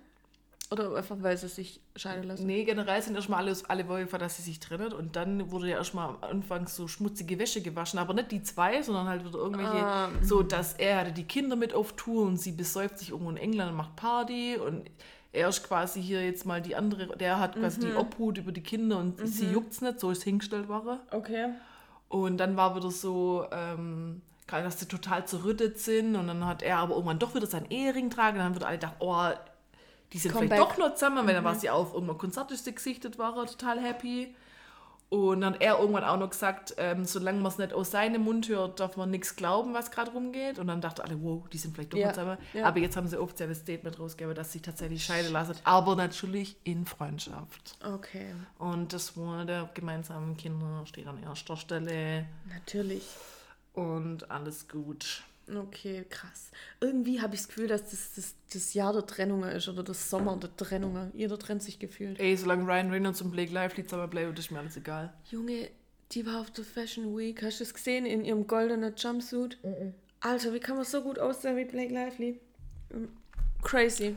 Oder einfach, weil sie sich scheiden lassen? Nee, generell sind erstmal alles, alle wollen, dass sie sich trennen und dann wurde ja erstmal am Anfang so schmutzige Wäsche gewaschen, aber nicht die zwei, sondern halt wieder irgendwelche, Ah, so dass er hatte die Kinder mit auf Tour und sie besäuft sich irgendwo in England und macht Party und er ist quasi hier jetzt mal die andere, der hat quasi die Obhut über die Kinder und sie juckt's nicht, so ist hingestellt war. Okay. Und dann war wieder so, ähm, dass sie total zerrüttet sind. Und dann hat er aber irgendwann doch wieder seinen Ehering tragen. Und dann wird alle gedacht, oh, die sind Come vielleicht back. doch noch zusammen, weil dann war sie auf irgendeinem Konzert ist sie gesichtet, war total happy. Und dann hat er irgendwann auch noch gesagt, ähm, solange man es nicht aus seinem Mund hört, darf man nichts glauben, was gerade rumgeht. Und dann dachte alle, wow, die sind vielleicht doch Ja, zusammen. ja. Aber jetzt haben sie offizielles Statement rausgegeben, dass sie tatsächlich scheiden lassen. Aber natürlich in Freundschaft. Okay. Und das Wohl der gemeinsamen Kinder steht an erster Stelle. Natürlich. Und alles gut. Okay, krass. Irgendwie habe ich das Gefühl, dass das, das das Jahr der Trennungen ist oder das Sommer der Trennungen. Jeder trennt sich gefühlt. Ey, solange Ryan Reynolds und Blake Lively zusammen bleiben, ist mir alles egal. Junge, die war auf der Fashion Week. Hast du es gesehen in ihrem goldenen Jumpsuit? Alter, wie kann man so gut aussehen wie Blake Lively? Ähm, Crazy.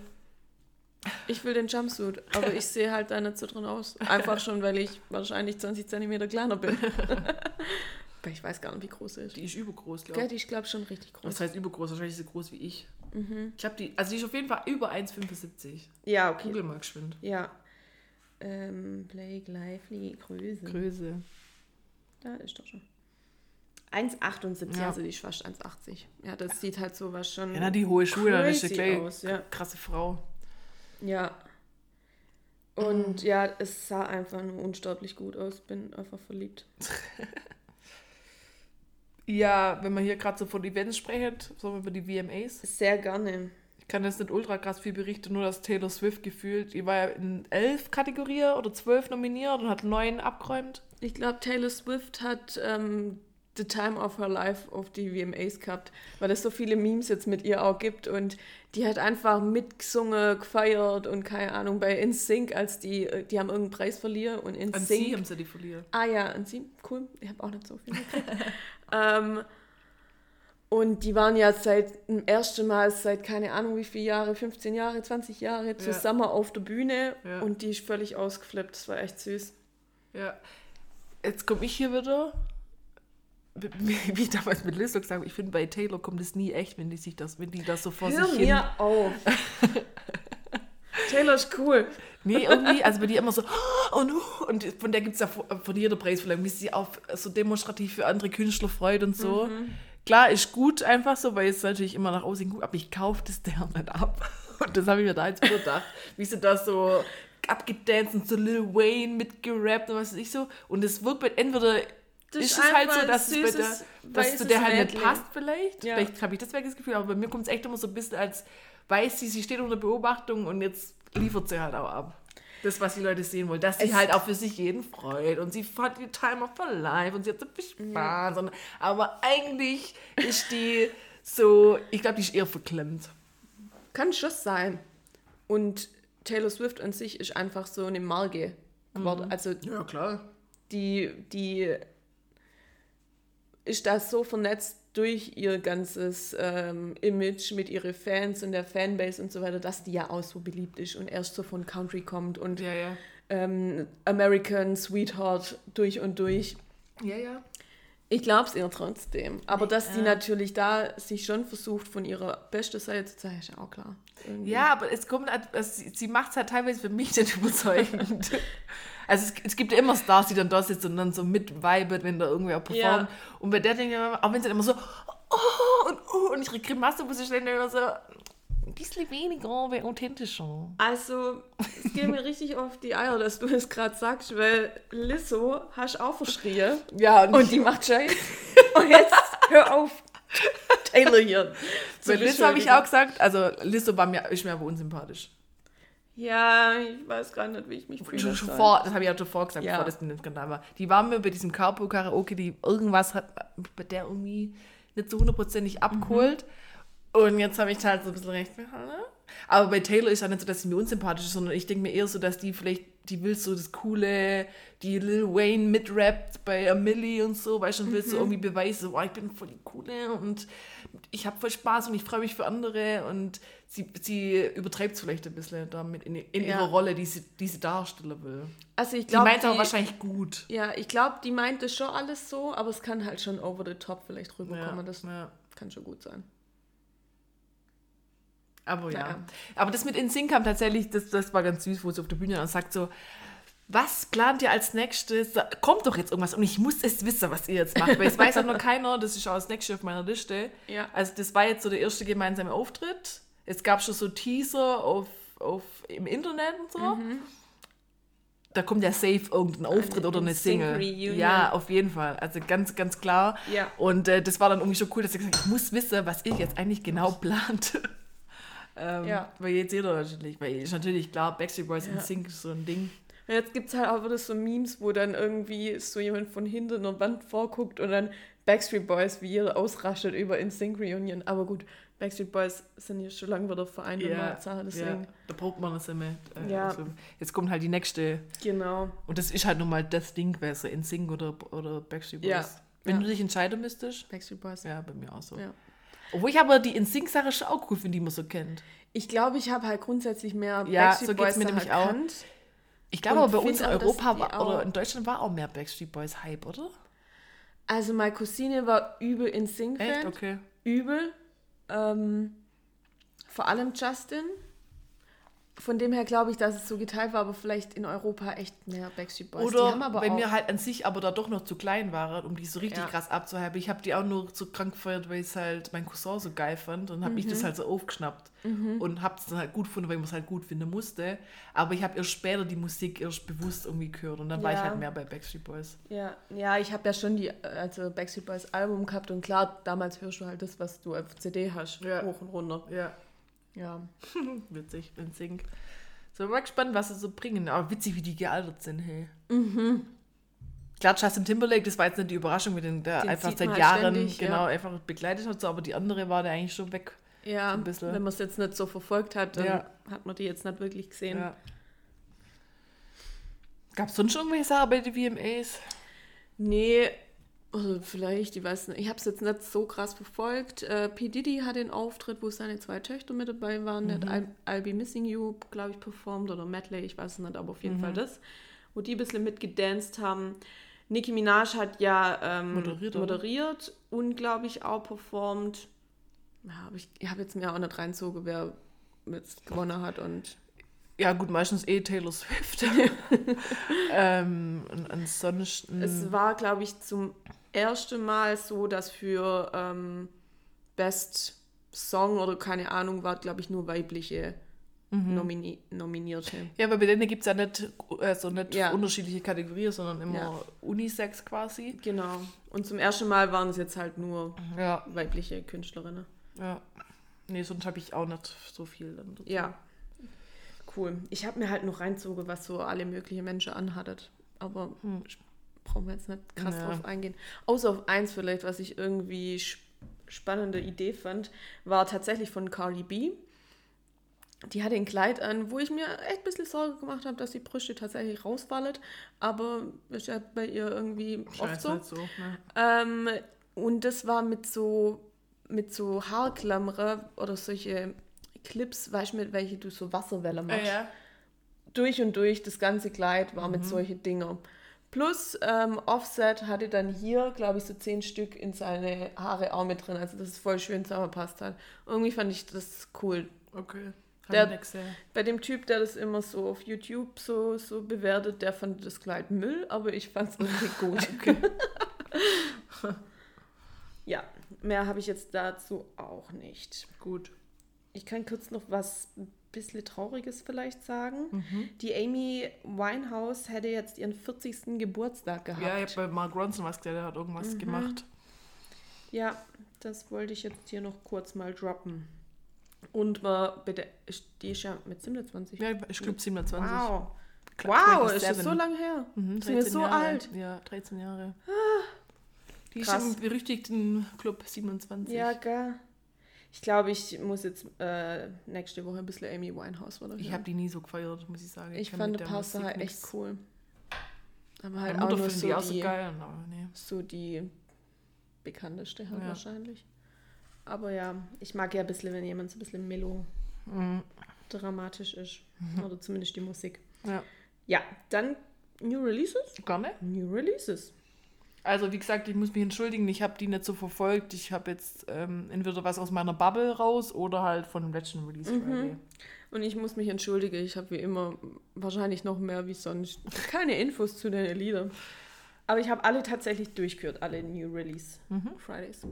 Ich will den Jumpsuit, aber ich sehe halt da nicht so drin aus. Einfach schon, weil ich wahrscheinlich 20 cm kleiner bin. Aber ich weiß gar nicht, wie groß sie ist. Die ist übergroß, glaube die ich. ist, glaube ich, schon richtig groß. Was heißt übergroß? Wahrscheinlich ist sie groß wie ich. Ich glaube, die, also die ist auf jeden Fall über 1,75. Ja, okay. Google mal geschwind. Ja. Ähm, Blake Lively, Größe. Größe. Da ist doch schon. 1,78, Ja. also die ist fast 1,80. Ja, das sieht halt so was schon. Ja, na, die hohe Schuhe, dann ist aus, ja. krasse Frau. Ja. Mhm. Und ja, es sah einfach nur unsterblich gut aus. Bin einfach verliebt. Ja, wenn wir hier gerade so von Events sprechen, so über die VMAs. Sehr gerne. Ich kann jetzt nicht ultra krass viel berichten, nur dass Taylor Swift gefühlt, die war ja in elf Kategorien oder zwölf nominiert und hat neun abgeräumt. Ich glaube, Taylor Swift hat ähm, The Time of Her Life auf die VMAs gehabt, weil es so viele Memes jetzt mit ihr auch gibt und die hat einfach mitgesungen, gefeiert und keine Ahnung, bei InSync, als die, äh, die haben irgendeinen Preis verlieren und An sie InSync. haben sie die verlieren. Ah ja, an sie, cool, ich habe auch nicht so viel gekriegt. ähm, und die waren ja seit dem ersten Mal, seit keine Ahnung wie viele Jahre, 15 Jahre, 20 Jahre zusammen auf der Bühne Ja. und die ist völlig ausgeflippt, das war echt süß. Ja. Jetzt komme ich hier wieder. Wie ich damals mit Liz gesagt habe, ich finde, bei Taylor kommt es nie echt, wenn die sich das, wenn die das so vor Hör sich hin. mir auf. Taylor ist cool. Nee, irgendwie, also bei die immer so, oh, und, uh, und von der gibt es ja von jeder Preisverleihung, wie sie auch so demonstrativ für andere Künstler freut und so. Klar, ist gut einfach so, weil es natürlich immer nach außen gut, aber ich kaufe das der nicht ab. Und das habe ich mir da jetzt gedacht, wie sie da so abgedanced und so Lil Wayne mitgerappt und was weiß ich so. Und es wirkt entweder Das ist es halt so, dass, es bei der, süßes, dass zu der halt nicht passt vielleicht. Ja. Vielleicht habe ich deswegen das Gefühl, aber bei mir kommt es echt immer so ein bisschen als, weiß sie, sie steht unter Beobachtung und jetzt liefert sie halt auch ab. Das, was die Leute sehen wollen, dass sie Es- halt auch für sich jeden freut und sie hat die Time of her Life und sie hat so viel Spaß. Und, aber eigentlich ist die so, ich glaube, die ist eher verklemmt. Kann schon sein. Und Taylor Swift an sich ist einfach so eine Marke geworden. Also Ja, klar. die, die ist da so vernetzt durch ihr ganzes ähm, Image mit ihren Fans und der Fanbase und so weiter, dass die ja auch so beliebt ist und erst so von Country kommt und Ja, ja. ähm, American Sweetheart durch und durch. Ja, ja. Ich glaube es ihr trotzdem. Aber dass sie Ja. natürlich da sich schon versucht, von ihrer besten Seite zu zeigen, ist ja auch klar. Irgendwie. Ja, aber es kommt, also sie, sie macht es halt teilweise für mich nicht überzeugend. also es, es gibt ja immer Stars, die dann da sitzen und dann so mitvibet, wenn da irgendwer performt. Und bei der denke ich mir, auch wenn sie dann immer so, oh, und, oh, und ihre Grimasse muss ich dann immer so, ein bisschen weniger, wäre authentischer. Also, es geht mir richtig auf die Eier, dass du es gerade sagst, weil Lizzo hast auch verschrien. Ja, und, Und die macht Scheiß. Und jetzt hör auf, Taylor hier. bei Lizzo habe ich auch gesagt, also Lizzo war mir, ist mir aber unsympathisch. Ja, ich weiß gar nicht, wie ich mich fühle. Schon, schon soll. vor, das habe ich auch schon vorgesagt, Ja. bevor das ein Skandal war. Die war mir bei diesem Carpo Karaoke, die irgendwas hat bei der irgendwie nicht so hundertprozentig abgeholt. Und jetzt habe ich halt so ein bisschen recht. mit? Aber bei Taylor ist ja nicht so, dass sie mir unsympathisch ist, sondern ich denke mir eher so, dass die vielleicht, die will so das Coole, die Lil Wayne mitrappt bei Millie und so, weißt du, und will so irgendwie beweisen, so, oh, ich bin voll die Coole und ich habe voll Spaß und ich freue mich für andere und sie, sie übertreibt es vielleicht ein bisschen damit in, in Ja. ihrer Rolle, die sie, die sie darstellen will. Also, ich glaube. meint aber wahrscheinlich gut. Ja, ich glaube, die meint es schon alles so, aber es kann halt schon over the top vielleicht rüberkommen. Das ja. kann schon gut sein. Aber ja. Naja. Aber das mit InSync kam tatsächlich, das, das war ganz süß, wo sie auf der Bühne dann sagt so, was plant ihr als nächstes? Kommt doch jetzt irgendwas und ich muss es wissen, was ihr jetzt macht, weil es weiß auch noch keiner, das ist auch das nächste auf meiner Liste. Ja. Also das war jetzt so der erste gemeinsame Auftritt. Es gab schon so Teaser auf, auf, im Internet und so. Mhm. Da kommt ja safe irgendein Auftritt oder eine Single. Reunion. Ja, auf jeden Fall. Also ganz, ganz klar. Ja. Und äh, das war dann irgendwie schon cool, dass ich gesagt habe, ich muss wissen, was ihr jetzt eigentlich genau plant. ähm, Ja. Weil jetzt jeder natürlich, weil ist natürlich klar, Backstreet Boys Ja. in Sync ist so ein Ding. Und jetzt gibt es halt auch wieder so Memes, wo dann irgendwie so jemand von hinten einer Wand vorguckt und dann Backstreet Boys, wie ihr ausrastet über InSync Reunion. Aber gut, Backstreet Boys sind ja schon lange wieder vereint und mal Sache, ja, deswegen. da braucht man das immer. Äh, Ja. also, jetzt kommt halt die nächste. Genau. Und das ist halt nun mal das Ding, wer so in Sync oder, oder Backstreet Boys. Ja. Wenn Ja. du dich entscheiden müsstest. Backstreet Boys. Ja, bei mir auch so. Ja. Obwohl ich aber die in Sync-Sache schon auch cool finde, die man so kennt. Ich glaube, ich habe halt grundsätzlich mehr Ja, Backstreet so geht's Boys mir nämlich auch. erkannt. Ich glaube aber bei uns in Europa war, oder in Deutschland war auch mehr Backstreet Boys Hype, oder? Also meine Cousine war übel in sync Echt? Okay. Übel. Ähm, vor allem Justin. Von dem her glaube ich, dass es so geteilt war, aber vielleicht in Europa echt mehr Backstreet Boys. Oder die haben aber wenn auch, wir halt an sich aber da doch noch zu klein waren, um die so richtig Ja. krass abzuhalten. Ich habe die auch nur so krank gefeiert, weil ich halt mein Cousin so geil fand und habe mich Mhm. das halt so aufgeschnappt und habe es dann halt gut gefunden, weil man es halt gut finden musste. Aber ich habe erst später die Musik erst bewusst irgendwie gehört und dann war ich Ja. halt mehr bei Backstreet Boys. ja, ja, ich habe ja schon die also Backstreet Boys Album gehabt und klar, damals hörst du halt das, was du auf CD hast, Ja. hoch und runter. Ja. Ja. Witzig, in Sync. So, mal gespannt, was sie so bringen. Aber witzig, wie die gealtert sind, hey. Mhm. Klar, Justin Timberlake, das war jetzt nicht die Überraschung, mit dem der Den einfach seit halt Jahren ständig, genau ja. einfach begleitet hat, so, aber die andere war da eigentlich schon weg. Ja, So ein bisschen. wenn man es jetzt nicht so verfolgt hat, dann Ja. hat man die jetzt nicht wirklich gesehen. Ja. Gab es sonst schon irgendwelche Sachen bei den VMAs? Nee, oder vielleicht, ich weiß nicht, ich habe es jetzt nicht so krass verfolgt. Äh, P. Diddy hat den Auftritt, wo seine zwei Töchter mit dabei waren. Der hat I'll, I'll Be Missing You, glaube ich, performt oder Medley, ich weiß es nicht, aber auf jeden Fall das. Wo die ein bisschen mitgedanced haben. Nicki Minaj hat ja ähm, Moderiert, oder? moderiert und, glaube ich, auch performt. Ja, aber ich, ich habe jetzt mir auch nicht reinzogen, wer jetzt gewonnen hat und Ja, gut, meistens eh Taylor Swift. ähm, und ansonsten. Es war, glaube ich, zum ersten Mal so, dass für ähm, Best Song oder keine Ahnung war, glaube ich, nur weibliche nomini Nominierte. Ja, aber bei denen gibt es ja nicht, also nicht Ja. unterschiedliche Kategorien, sondern immer Ja. Unisex quasi. Genau. Und zum ersten Mal waren es jetzt halt nur Ja, weibliche Künstlerinnen. ja. Nee, sonst habe ich auch nicht so viel. Ja. Cool. Ich habe mir halt noch reinzogen, was so alle möglichen Menschen anhattet. Aber brauchen wir jetzt nicht krass Ja. drauf eingehen. Außer auf eins vielleicht, was ich irgendwie sp- spannende Idee fand, war tatsächlich von Cardi B. Die hatte ein Kleid an, wo ich mir echt ein bisschen Sorge gemacht habe, dass die Brüste tatsächlich rausfallen. Aber ist ja bei ihr irgendwie oft Scheiße, so. halt so. Ne? Ähm, und das war mit so, mit so Haarklammere oder solche Clips, weißt du, mit welche du so Wasserwelle machst. Ja, ja. Durch und durch, das ganze Kleid war mit solchen Dinger. Plus ähm, Offset hatte dann hier, glaube ich, so zehn Stück in seine Haare auch mit drin. Also das ist voll schön zusammengepasst hat. Irgendwie fand ich das cool. Okay. Der-. Bei dem Typ, der das immer so auf YouTube so, so bewertet, der fand das Kleid Müll, aber ich fand es irgendwie gut. ja, mehr habe ich jetzt dazu auch nicht. Gut. Ich kann kurz noch was ein bisschen Trauriges vielleicht sagen. Mhm. Die Amy Winehouse hätte jetzt ihren 40. Geburtstag gehabt. Ja, ich habe bei Mark Ronson was gesehen, der hat irgendwas Mhm. gemacht. Ja, das wollte ich jetzt hier noch kurz mal droppen. Und war bitte, die ist ja mit 27. Ja, ich glaube 27. Wow. Klar, Wow, ist das 27. so lange her? Mhm, Sind wir so Jahre. alt? Ja, 13 Jahre. Die ist krass. im berüchtigten Club 27. Ja, gell. Ich glaube, ich muss jetzt äh, nächste Woche ein bisschen Amy Winehouse oder Ich habe die nie so gefeiert, muss ich sagen. Ich kann fand Musik Sachen echt nix. cool. Aber halt auch nur so die auch so geil, nee. so die bekannteste halt Ja. wahrscheinlich. Aber ja, ich mag ja ein bisschen, wenn jemand so ein bisschen melodramatisch ist. Oder zumindest die Musik. Ja, Ja, dann New Releases? gerne. New Releases. Also wie gesagt, ich muss mich entschuldigen, ich habe die nicht so verfolgt. Ich habe jetzt ähm, entweder was aus meiner Bubble raus oder halt von dem letzten Release Mhm. Friday. Und ich muss mich entschuldigen, ich habe wie immer wahrscheinlich noch mehr wie sonst keine Infos zu den Liedern. Aber ich habe alle tatsächlich durchgehört, alle New Release Fridays.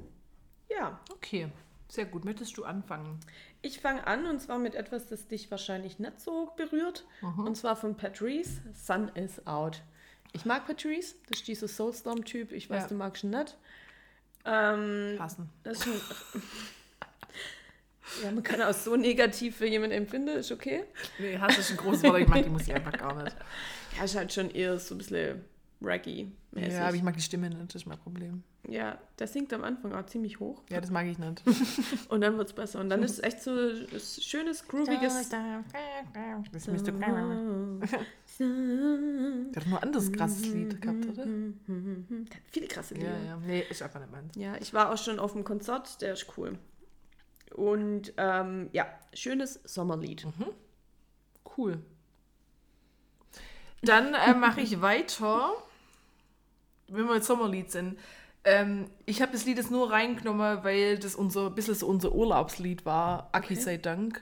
Ja, Okay, sehr gut. Möchtest du anfangen? ich fange an und zwar mit etwas, das dich wahrscheinlich nicht so berührt. Und zwar von Patrice, Sun is Out. Ich mag Patrice, das ist dieser Soulstorm-Typ. Ich weiß, Ja. du magst ihn nicht. Ähm, Passen. das ist ein, ja, man kann auch so negativ für jemanden empfinden, ist okay. Nee, Hass ist ein großes Wort, ich mag die Musik einfach gar nicht. Ja, ist halt schon eher so ein bisschen Reggae-mäßig. Ja, aber ich mag die Stimme nicht, das ist mein Problem. ja, der singt am Anfang auch ziemlich hoch Ja, das mag ich nicht. und dann wird es besser. Und dann ist es echt so ein schönes, grooviges... Das Der hat nur ein anderes krasses Lied gehabt, oder? Der hat viele krasse Lieder. Ja, ja. Nee, ist einfach nicht meins. Ja, ich war auch schon auf dem Konzert, der ist cool. Und ähm, ja, schönes Sommerlied. Cool. Dann äh, mache ich weiter, wenn wir jetzt Sommerlied sind. Ähm, ich habe das Lied jetzt nur reingenommen, weil das unser ein bisschen so unser Urlaubslied war, Aki sei Dank.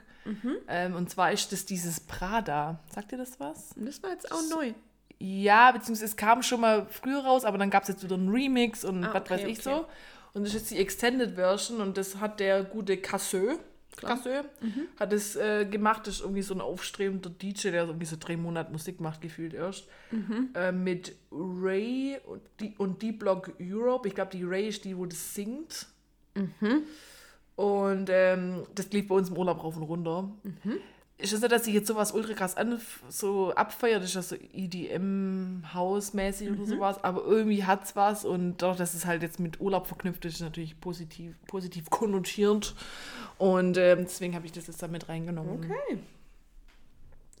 Ähm, und zwar ist das dieses Prada. Sagt ihr das was? Das war jetzt auch neu. Ja, beziehungsweise es kam schon mal früher raus, aber dann gab es jetzt wieder einen Remix und Ah, was okay, weiß ich okay. so. Und das ist jetzt die Extended Version und das hat der gute Casseux, Casseux Mhm. hat es äh, gemacht. Das ist irgendwie so ein aufstrebender DJ, der so irgendwie so drei Monate Musik macht, gefühlt erst. Mhm. Äh, mit Ray und die, und die Block Europe. Ich glaube, die Ray ist die, wo das singt. Mhm. Und ähm, das lief bei uns im Urlaub rauf und runter. Mhm. Ist es nicht, dass ich jetzt sowas ultra krass an, so abfeiert, ist das so EDM-Haus-mäßig Mhm. oder sowas, aber irgendwie hat es was und dadurch, dass es halt jetzt mit Urlaub verknüpft ist, ist es natürlich positiv, positiv konnotiert und ähm, deswegen habe ich das jetzt da mit reingenommen. Okay.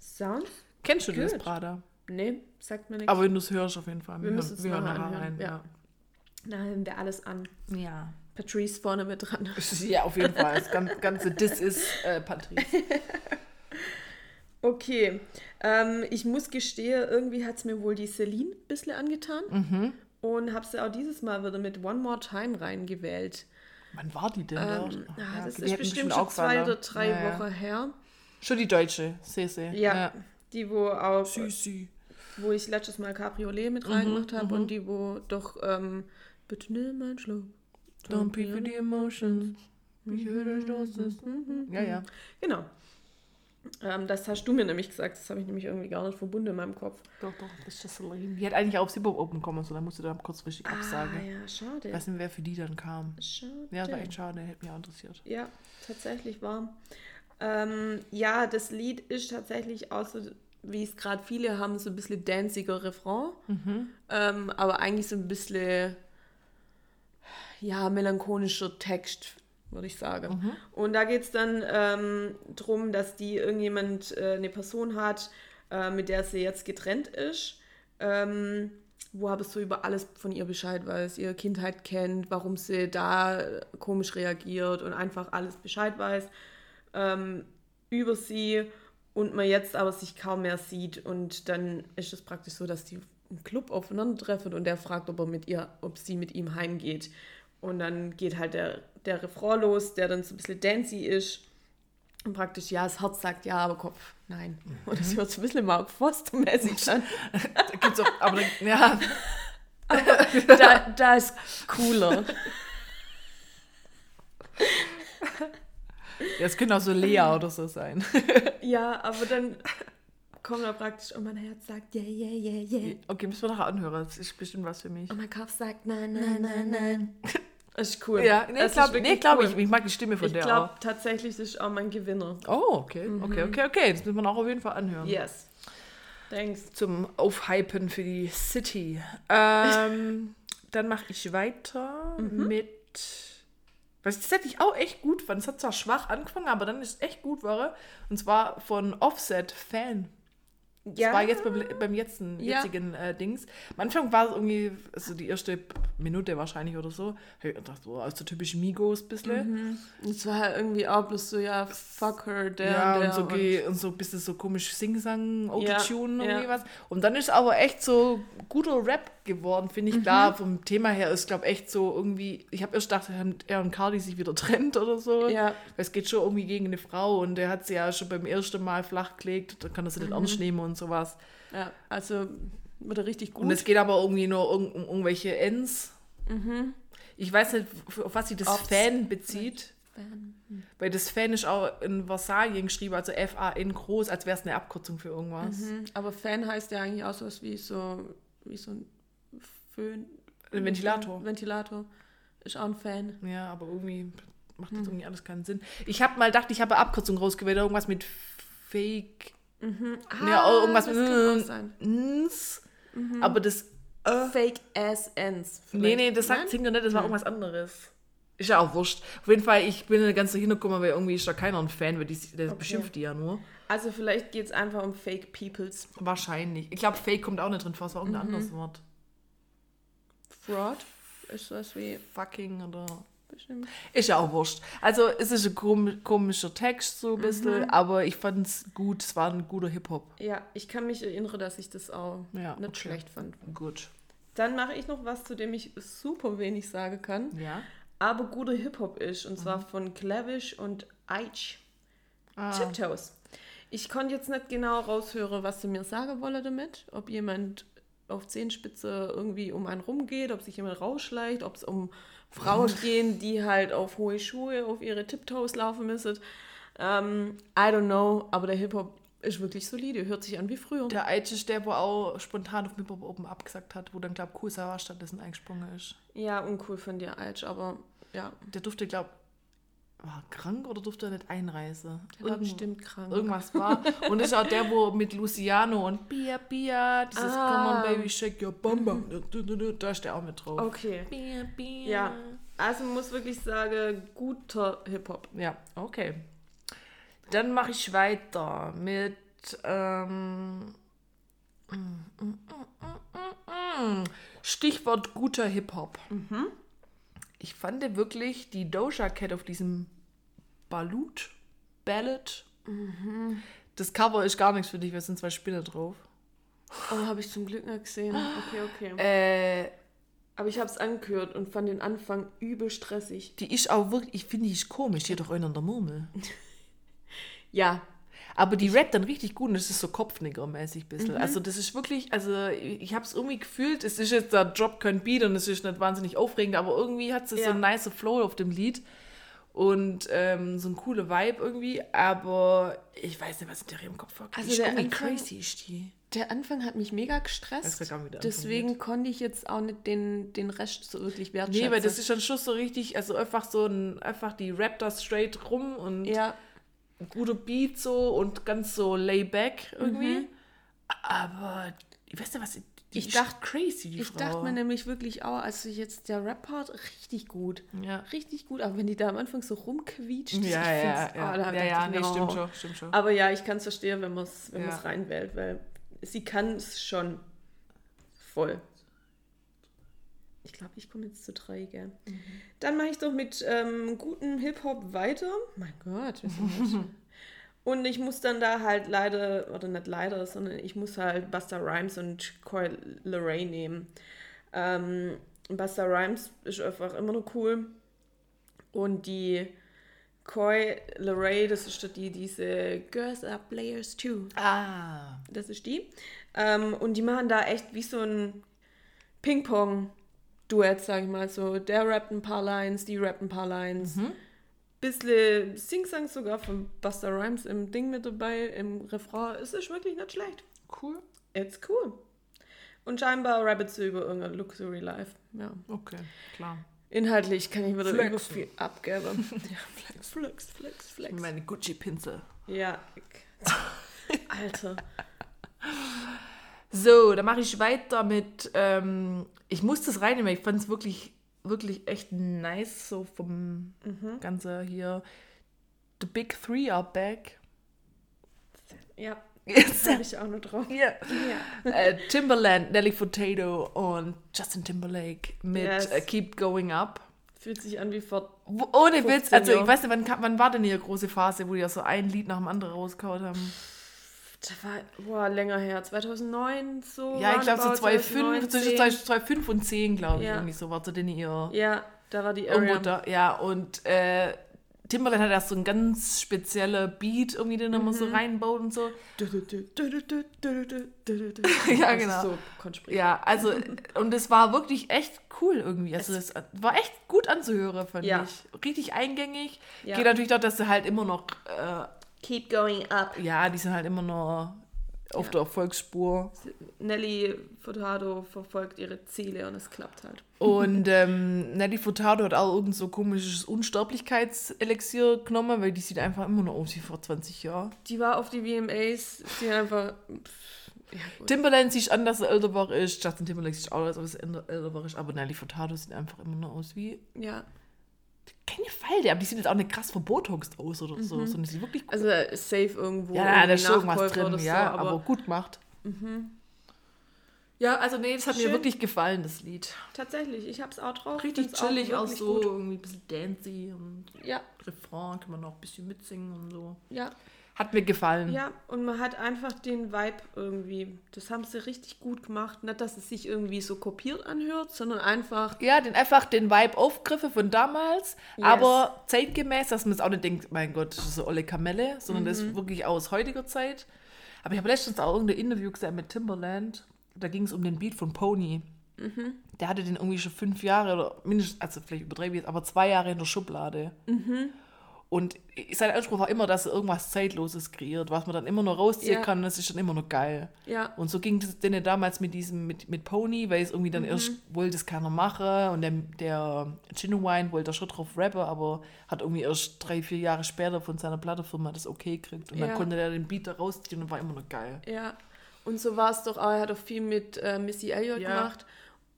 Sounds? Kennst du das, Good. Prada? Nee, sagt mir nichts. Aber wenn du es hörst, auf jeden Fall. wir müssen es wir hören nachher nachher anhören. rein. Ja. Da hören wir alles an. Ja. Ja. Patrice vorne mit dran. Ja, auf jeden Fall. Das gan- ganze This ist äh, Patrice. Okay. Ähm, ich muss gestehen, irgendwie hat es mir wohl die Celine ein bisschen angetan. Mhm. Und habe sie auch dieses Mal wieder mit One More Time reingewählt. Wann war die denn? Ähm, ah, Ja, das ist bestimmt auch schon zwei oder drei Ja, ja. Wochen her. Schon die deutsche, Sese. Ja, die, wo auch, Süßi. wo ich letztes Mal Cabriolet Mhm, mit reingemacht habe und die, wo doch, ähm, bitte nimm einen Schluck. Don't pay for the emotions. Ich höre das. ist- Ja, ja. Genau. Ähm, das hast du mir nämlich gesagt, das habe ich nämlich irgendwie gar nicht verbunden in meinem Kopf. Doch, doch, das ist das so lame. Die hätte eigentlich auch aufs Hip-Hop Open kommen sollen, dann musste dann kurzfristig absagen. Ah, ja, schade. Ich weiß nicht, wer für die dann kam. Schade. Ja, war echt schade, hätte mich auch interessiert. Ja, tatsächlich war. Ähm, ja, das Lied ist tatsächlich auch so, wie es gerade viele haben, so ein bisschen danziger Refrain. Ähm, aber eigentlich so ein bisschen, ja, melancholischer Text, würde ich sagen. Und da geht es dann ähm, darum, dass die irgendjemand, äh, eine Person hat, äh, mit der sie jetzt getrennt ist. Ähm, wo aber so über alles von ihr Bescheid weiß, ihre Kindheit kennt, warum sie da komisch reagiert und einfach alles Bescheid weiß ähm, über sie und man jetzt aber sich kaum mehr sieht und dann ist es praktisch so, dass die im Club aufeinandertreffen und der fragt, ob er mit ihr, ob sie mit ihm heimgeht und dann geht halt der, der Refrain los, der dann so ein bisschen dancy ist und praktisch, ja, das Herz sagt ja, aber Kopf, nein. Und das hört so ein bisschen Mark Foster-mäßig an. Da gibt's auch, aber dann, ja, Da, da ist cooler. ja, es könnte auch so Lea oder so sein. Ja, aber dann kommt er praktisch und mein Herz sagt, yeah, yeah, yeah, yeah. Okay, müssen wir nachher anhören. Das ist bestimmt was für mich. Und mein Kopf sagt, nein, nein, nein, nein. Das ist cool. Ja, nee, Das ich glaube, ist wirklich nee, glaub cool. ich, ich mag die Stimme von Ich der glaube auch. tatsächlich, das ist auch mein Gewinner. Oh, okay, okay, okay, okay. Das müssen wir auch auf jeden Fall anhören. Yes. Thanks. Zum Aufhypen für die City. Ähm, dann mache ich weiter mit. Was ich tatsächlich auch echt gut fand. Es hat zwar schwach angefangen, aber dann ist es echt gut war. Und zwar von Offset Fan. Das Ja. war jetzt beim, beim jetzigen, Ja. jetzigen äh, Dings. Am Anfang war es irgendwie, also die erste Minute wahrscheinlich oder so, hab ich gedacht, so, also typisch Migos ein bisschen. Und es war halt irgendwie auch bloß so, ja, fuck her, der ja, und der. und so, ge- und so ein bisschen so komisch Sing-Sang, Autotune Ja, irgendwie ja. was. Und dann ist aber echt so guter Rap geworden, finde ich. Mhm. Klar, vom Thema her ist, glaube echt so irgendwie, ich habe erst gedacht, er und Cardi sich wieder trennt oder so. Ja. Weil es geht schon irgendwie gegen eine Frau und der hat sie ja schon beim ersten Mal flachgelegt, da kann er sie nicht Mhm. ernst nehmen und sowas. ja, also wird er richtig gut. Und es geht aber irgendwie nur um, um irgendwelche Ends. Ich weiß nicht, auf was sich das Aufs- Fan bezieht. Weil das Fan ist auch in Versalien geschrieben, also F-A-N groß, als wäre es eine Abkürzung für irgendwas. Mhm. Aber Fan heißt ja eigentlich auch sowas wie so, wie so ein Föhn. Ein Ventilator. Ventilator. Ist auch ein Fan. Ja, aber irgendwie macht Hm. das irgendwie alles keinen Sinn. Ich habe mal gedacht, ich habe Abkürzung rausgewählt, irgendwas mit Fake. Ja, auch irgendwas Ah, das mit kann auch sein. Ns. Aber das. Äh, Fake ass ends. nee, vielleicht. nee, das sagt? Singer nicht, das war irgendwas anderes. Ist ja auch wurscht. Auf jeden Fall, ich bin nicht ganz so hingekommen, weil irgendwie ist da keiner ein Fan, weil die, der beschimpft die ja nur. Also vielleicht geht es einfach um Fake Peoples. Wahrscheinlich. Ich glaube, Fake kommt auch nicht drin vor, es war irgendein Mhm. anderes Wort. Fraud ist sowas wie Fucking oder. Bestimmt. Ist ja auch wurscht. Also, es ist ein kom komischer Text, so ein bisschen, Mhm. aber ich fand es gut. Es war ein guter Hip-Hop. Ja, ich kann mich erinnern, dass ich das auch Ja, nicht okay. schlecht fand. Gut. Dann mache ich noch was, zu dem ich super wenig sagen kann, Ja. aber guter Hip-Hop ist. Und zwar von Clavish und Eich. Ah, Tiptoes. Ich konnte jetzt nicht genau raushören, was sie mir sagen wolle damit. Ob jemand auf Zehenspitze irgendwie um einen rumgeht, ob sich jemand rausschleicht, ob es um Frauen gehen, die halt auf hohe Schuhe, auf ihre Tiptoes laufen müssen. Ähm, I don't know, aber der Hip-Hop ist wirklich solide, hört sich an wie früher. der ist der, wo auch spontan auf Hip-Hop Open abgesagt hat, wo dann, glaube ich, Kusawa stattdessen eingesprungen ist. Ja, uncool von dir, Eich, aber ja, Der durfte, glaube war er krank oder durfte er nicht einreisen? der war bestimmt krank. Irgendwas war. Und ist auch der, wo mit Luciano und Bia Bia, dieses Ah. Come on Baby, shake your bamba. Da ist der auch mit drauf. Okay. Bia Bia. Ja, also muss wirklich sagen, guter Hip-Hop. Ja, okay. Dann mache ich weiter mit ähm, Stichwort guter Hip-Hop. Ich fand wirklich die Doja Cat auf diesem Balut, Ballad. Das Cover ist gar nichts für dich, weil es sind zwei Spinner drauf. Oh, habe ich zum Glück nicht gesehen. Okay, okay. Äh, Aber ich habe es angehört und fand den Anfang übel stressig. die ist auch wirklich, ich finde die ist komisch, die hat doch einen an der Murmel. Ja, Aber die rappt dann richtig gut und es ist so Kopfnicker-mäßig ein bisschen. Also das ist wirklich, also ich habe es irgendwie gefühlt, es ist jetzt der Job kein Beat und es ist nicht wahnsinnig aufregend, aber irgendwie hat so Ja. einen nice Flow auf dem Lied. und ähm, so ein cooler Vibe irgendwie, aber ich weiß nicht, was in der im Kopf war. Also der Anfang- crazy ist die. Der Anfang hat mich mega gestresst. Deswegen geht. konnte ich jetzt auch nicht den, den Rest so wirklich wertschätzen. Nee, weil das ist schon Schuss so richtig, also einfach so ein, einfach die rappt da straight rum und ja, guter Beat so und ganz so layback irgendwie. Mhm. Aber ich weiß nicht, was. Ich ist dacht- crazy, die ich Frau. dachte mir nämlich wirklich auch, also jetzt der Rap-Part richtig gut. Ja. Richtig gut, aber wenn die da am Anfang so rumquietscht, Ja, ich ja, ja. da ja, dachte ja, ich nee, stimmt schon, stimmt schon. Aber ja, ich kann es verstehen, wenn man es wenn Ja. reinwählt, weil sie kann es schon voll. Ich glaube, ich komme jetzt zu drei, gell? Mhm. Dann mache ich doch mit ähm, gutem Hip-Hop weiter. Mein Gott, wir sind Und ich muss dann da halt leider, oder nicht leider, sondern ich muss halt Busta Rhymes und Coy Leray nehmen. Ähm, Busta Rhymes ist einfach immer noch cool. Und die Coy Leray, das ist die, diese Girls are Players too. Ah. Das ist die. Ähm, und die machen da echt wie so ein Ping-Pong-Duett, sag ich mal so. Der rappt ein paar Lines, die rappt ein paar Lines. Bisschen Sing-Sang sogar von Busta Rhymes im Ding mit dabei, im Refrain. Es ist wirklich nicht schlecht. Cool. It's cool. Und scheinbar rappet sie über irgendein Luxury Life. Ja. Okay, klar. Inhaltlich kann ich wieder Flexen. über viel abgeben. ja, flex, flex, flex, flex. Meine Gucci-Pinsel. Ja. Alter. So, dann mache ich weiter mit. Ähm, ich muss das reinnehmen. Ich fand es wirklich, wirklich echt nice, so vom Mhm. Ganze hier. The Big Three are back. Ja, Yes. habe ich auch noch drauf. Ja. Ja. äh, Timberland, Nelly Furtado und Justin Timberlake mit Yes. äh, Keep Going Up. Fühlt sich an wie vor. Ohne 15 Witz, also ich weiß nicht, wann, wann war denn ihre große Phase, wo die ja so ein Lied nach dem anderen rausgehauen haben? Das war boah, länger her. 2009 so. Ja, ich glaube so roundabout 2005, zwischen 2009, 2005 und 10, glaube ich, Ja. irgendwie so war so denn ihr Ja, da war die irgendwo da, ja, und äh, Timberland hat erst so ein ganz spezieller Beat irgendwie, den er immer Mhm. so reinbaut und so. ja, genau. So. Ja, also, und es war wirklich echt cool irgendwie. Also, es war echt gut anzuhören, fand Ja. ich. Richtig eingängig. Ja. Geht natürlich doch, dass sie halt immer noch, äh, Keep going up. ja, die sind halt immer noch auf der Erfolgsspur. Nelly Furtado verfolgt ihre Ziele und es klappt halt. Und ähm, Nelly Furtado hat auch irgend so komisches Unsterblichkeitselixier genommen, weil die sieht einfach immer noch aus wie vor 20 Jahren. Die war auf die VMAs, die einfach. Ja. Timberland sieht an, dass er älter war ist. Justin Timberlake sieht auch aus, dass er älter war ist. Aber Nelly Furtado sieht einfach immer noch aus wie ja. Keine Falte. Aber die sieht jetzt auch nicht krass verbotoxt aus oder so, sondern die sieht wirklich Also safe irgendwo. Ja, da ist schon irgendwas Nachkäufer drin, so, ja, aber, aber gut gemacht. Ja, also nee, das hat mir Schön. wirklich gefallen, das Lied. tatsächlich, ich hab's auch drauf. Richtig find's auch chillig, auch, wirklich so, gut. irgendwie ein bisschen dancy und Ja, Refrain kann man noch ein bisschen mitsingen und so. ja, Hat mir gefallen. ja. Und man hat einfach den Vibe irgendwie. Das haben sie richtig gut gemacht. Nicht, dass es sich irgendwie so kopiert anhört, sondern einfach. Ja, den einfach den Vibe aufgriffen von damals, Yes. aber zeitgemäß, dass man es auch nicht denkt, mein Gott, das ist so olle Kamelle, sondern das Mhm. ist wirklich aus heutiger Zeit. Aber ich habe letztens auch irgendein Interview gesehen mit Timberland, da ging es um den Beat von Pony. Mhm. Der hatte den irgendwie schon fünf Jahre oder mindestens, also vielleicht übertreibe ich jetzt, aber zwei Jahre in der Schublade. Mhm. Und sein Anspruch war immer, dass er irgendwas Zeitloses kreiert, was man dann immer noch rausziehen Ja. kann, das ist dann immer noch geil. Ja, Und so ging es denen damals mit diesem, mit, mit Pony, weil es irgendwie dann erst wollte es keiner machen und der, der Genuine wollte da schon drauf rappen, aber hat irgendwie erst drei, vier Jahre später von seiner Plattenfirma das okay gekriegt und Ja. dann konnte der den Beat da rausziehen und war immer noch geil. ja. Und so war es doch auch. Er hat auch viel mit äh, Missy Elliott Ja. gemacht.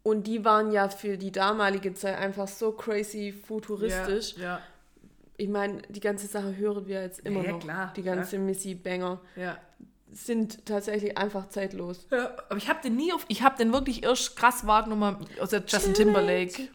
Und die waren ja für die damalige Zeit einfach so crazy futuristisch. Ja, Ich meine, die ganze Sache hören wir jetzt immer Ja, ja, noch. klar, die ganze Missy-Banger ja. sind tatsächlich einfach zeitlos. ja. Aber ich habe den nie auf, ich habe den wirklich erst krass wahrgenommen der Justin Timberlake.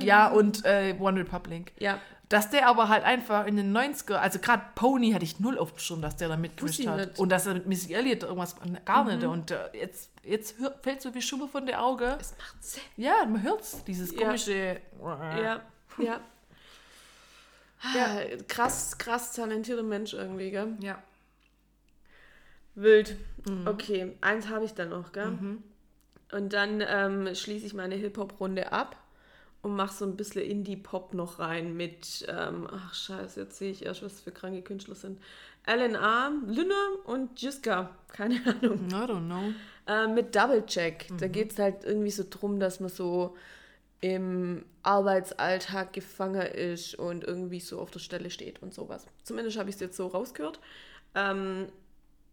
Ja, und äh, One Republic. Ja, Dass der aber halt einfach in den 90er, also gerade Pony hatte ich null auf dem Schirm, dass der da mitgemischt hat. nicht. Mhm. Und dass er mit Missy Elliott irgendwas gar nicht. Und äh, jetzt, jetzt hör, fällt so wie Schuppe von der Auge. es macht Sinn. Ja, man hört's, dieses Ja. komische. Ja, ja. Ja, krass, krass talentierter Mensch irgendwie, gell? ja. Wild. Mhm. Okay, eins habe ich dann noch, gell? Und dann ähm, schließe ich meine Hip-Hop-Runde ab. und mache so ein bisschen Indie-Pop noch rein mit, ähm, ach scheiße, jetzt sehe ich erst, was für kranke Künstler sind. LNA, Lünne und Jiska, keine Ahnung. I don't know. Äh, mit Double Check. Da geht es halt irgendwie so drum, dass man so im Arbeitsalltag gefangen ist und irgendwie so auf der Stelle steht und sowas. Zumindest habe ich es jetzt so rausgehört. Ähm,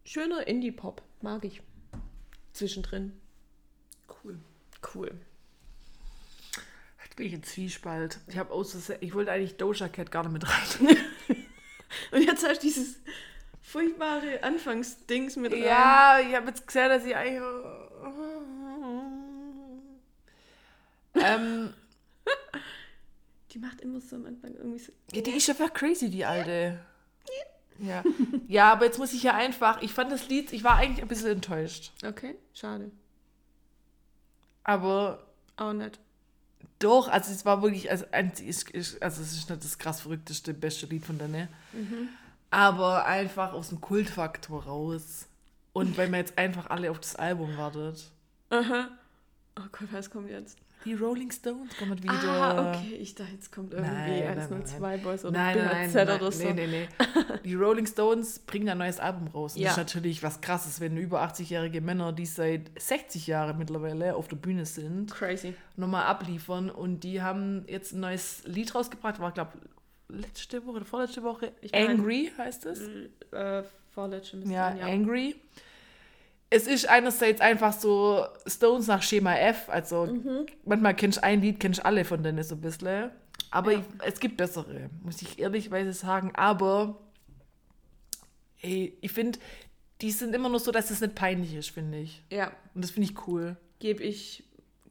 schöner Indie-Pop, mag ich. Zwischendrin. Cool. Cool. Jetzt bin ich in Zwiespalt. Ich habe ich wollte eigentlich Doja Cat gar nicht mit rein. Und jetzt hast du dieses furchtbare Anfangsdings mit rein. ja, ich habe jetzt gesehen, dass ich eigentlich. Ähm, Die macht immer so am Anfang irgendwie so. ja, die ist einfach crazy, die alte. Ja. ja, aber jetzt muss ich ja einfach. Ich fand das Lied, ich war eigentlich ein bisschen enttäuscht. Okay, schade. Aber Auch nicht. Doch, also es war wirklich, also, also es ist nicht das krass verrückteste, beste Lied von der Ne. Aber einfach aus dem Kultfaktor raus. Und weil man jetzt einfach alle auf das Album wartet. Aha. Oh Gott, was kommt jetzt? Die Rolling Stones kommen wieder. Ah, okay. Ich dachte, jetzt kommt irgendwie Nein, nein, 102 Boys oder Nein, nein, BHZ nein, nein, oder so. nee, nee, nee. Die Rolling Stones bringen ein neues Album raus. Und Ja. das ist natürlich was krasses, wenn über 80-jährige Männer, die seit 60 Jahren mittlerweile auf der Bühne sind, Crazy. nochmal abliefern. Und die haben jetzt ein neues Lied rausgebracht, war, glaube letzte Woche oder vorletzte Woche. Ich mein- Angry heißt es. Äh, vorletzte Ja, ja. Angry. Es ist einerseits einfach so Stones nach Schema F. Also Mhm. manchmal kennst du ein Lied, kennst du alle von denen so ein bisschen. Aber ich, es gibt bessere, muss ich ehrlichweise sagen. Aber ey, ich finde, die sind immer nur so, dass es nicht peinlich ist, finde ich. Ja, Und das finde ich cool. gebe ich,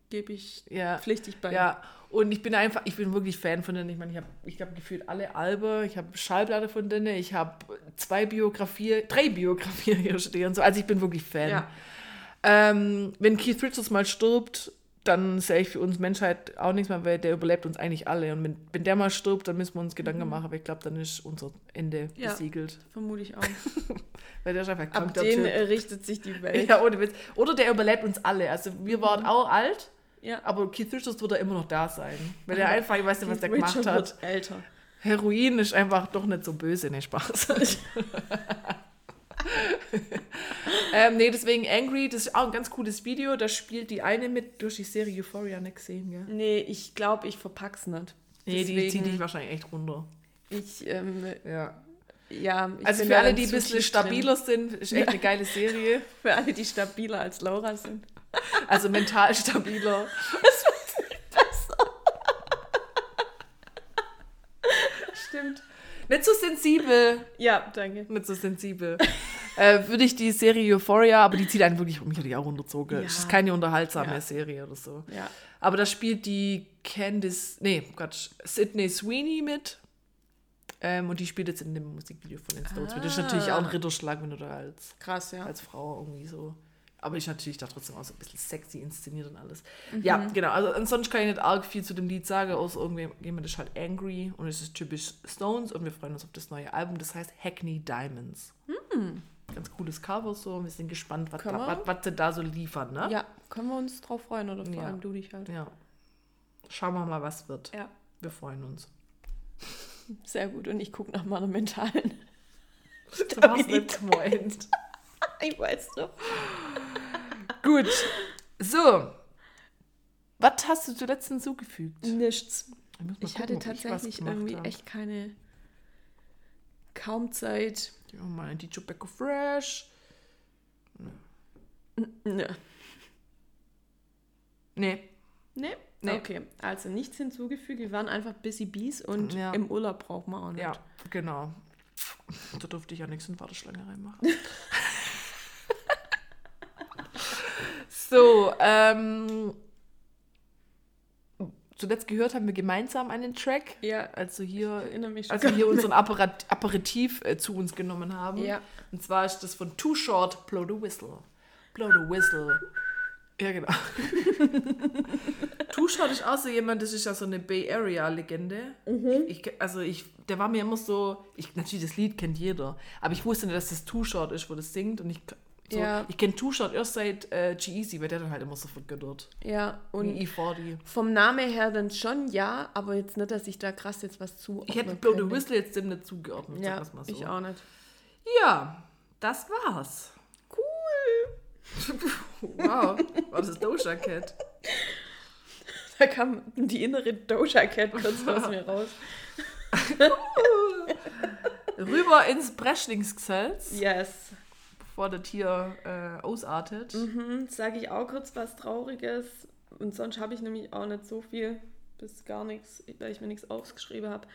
geb ich Ja. pflichtig bei. Ja, und ich bin einfach, ich bin wirklich Fan von denen. Ich meine, ich habe ich hab gefühlt alle Alben, ich habe Schallplatte von denen, ich habe zwei Biografien, drei Biografien hier stehen. So. Also ich bin wirklich Fan. Ja. Ähm, wenn Keith Richards mal stirbt, dann sehe ich für uns Menschheit auch nichts mehr, weil der überlebt uns eigentlich alle. Und wenn, wenn der mal stirbt, dann müssen wir uns Gedanken machen, aber ich glaube, dann ist unser Ende Mhm. Ja. besiegelt. Vermute ich auch. Weil der ist einfach krank, Ab den richtet sich die Welt. Ja, ohne Witz. Oder der überlebt uns alle. Also wir waren auch alt, Ja. aber Keith Richards wird er immer noch da sein. Weil er einfach, ich weiß nicht, was der Richard gemacht hat. wird älter. Heroin ist einfach doch nicht so böse, ne Spaß. ähm, nee, deswegen Angry, das ist auch ein ganz cooles Video. Da spielt die eine mit durch die Serie Euphoria nicht gesehen, gell? Nee, ich glaube, ich verpack's nicht. Nee, die Deswegen- zieht dich wahrscheinlich echt runter. Ich, ähm, Ja. ja. Also für alle, die ein bisschen stabiler sind, ist echt Ja. eine geile Serie. Drin. Für alle, die stabiler als Laura sind. Also mental stabiler. Stimmt. Nicht so sensibel. Ja, danke. Nicht so sensibel. äh, würde ich die Serie Euphoria, aber die zieht einen wirklich, mich hat die auch runterzogen. Ja. Es ist keine unterhaltsame Ja. Serie oder so. Ja. Aber da spielt die Candice, nee, Gott, Sydney Sweeney mit. Ähm, und die spielt jetzt in dem Musikvideo von den Stones mit. Das ist natürlich auch ein Ritterschlag, wenn du da als, Krass, ja. als Frau irgendwie so. Aber ist natürlich da trotzdem auch so ein bisschen sexy inszeniert und alles. Ja, genau. Also ansonsten kann ich nicht arg viel zu dem Lied sagen, außer irgendjemand ist halt angry und es ist typisch Stones und wir freuen uns auf das neue Album. Das heißt Hackney Diamonds. Ganz cooles Cover so. Wir sind gespannt, was, da, was, was sie da so liefern, ne? Ja, können wir uns drauf freuen oder vor Ja. allem du dich halt. Ja. Schauen wir mal, was wird. Ja, Wir freuen uns. sehr gut. Und ich gucke nach meiner mentalen. Du warst nicht gemeint. Ich weiß doch. Gut. So. Was hast du zuletzt hinzugefügt? Nichts. Ich, Ich gucken, hatte tatsächlich gemacht irgendwie hab. echt keine. kaum Zeit. Ja, mal ein DJ Becco Fresh. Nö. Nee. Nee? Nee. Okay, also nichts hinzugefügt. Wir waren einfach Busy Bees und Ja. im Urlaub brauchen wir auch nicht. Ja, genau. Da durfte ich ja nichts in die Warteschlange reinmachen. so, ähm. Zuletzt gehört haben wir gemeinsam einen Track. Ja, Also hier, ich erinnere mich schon. als wir hier unseren Apparat, Aperitif äh, zu uns genommen haben. Ja. Und zwar ist das von Too Short, Blow the Whistle. Blow the Whistle. Ja, genau. Too Short ist auch so jemand, das ist ja so eine Bay Area-Legende. Ich, also ich, der war mir immer so, ich, natürlich das Lied kennt jeder, aber ich wusste nicht, dass das Too Short ist, wo das singt und ich, So, Ja. Ich kenne Two-Shot erst seit äh, G-Easy, weil der dann halt immer so vergöttert. Ja, und E40. vom Namen her dann schon ja, aber jetzt nicht, dass ich da krass jetzt was zu. Ich hätte Blow the Whistle jetzt dem nicht zugeordnet, Ja, so. ich auch nicht. Ja, das war's. Cool. Wow, war das Doja Cat? Da kam die innere Doja Cat kurz aus mir raus. Rüber ins Breschlingsgesetz, Yes. Bevor das hier äh, ausartet. Mhm, sage ich auch kurz was Trauriges. Und sonst habe ich nämlich auch nicht so viel, bis gar nichts, weil ich mir nichts aufgeschrieben habe.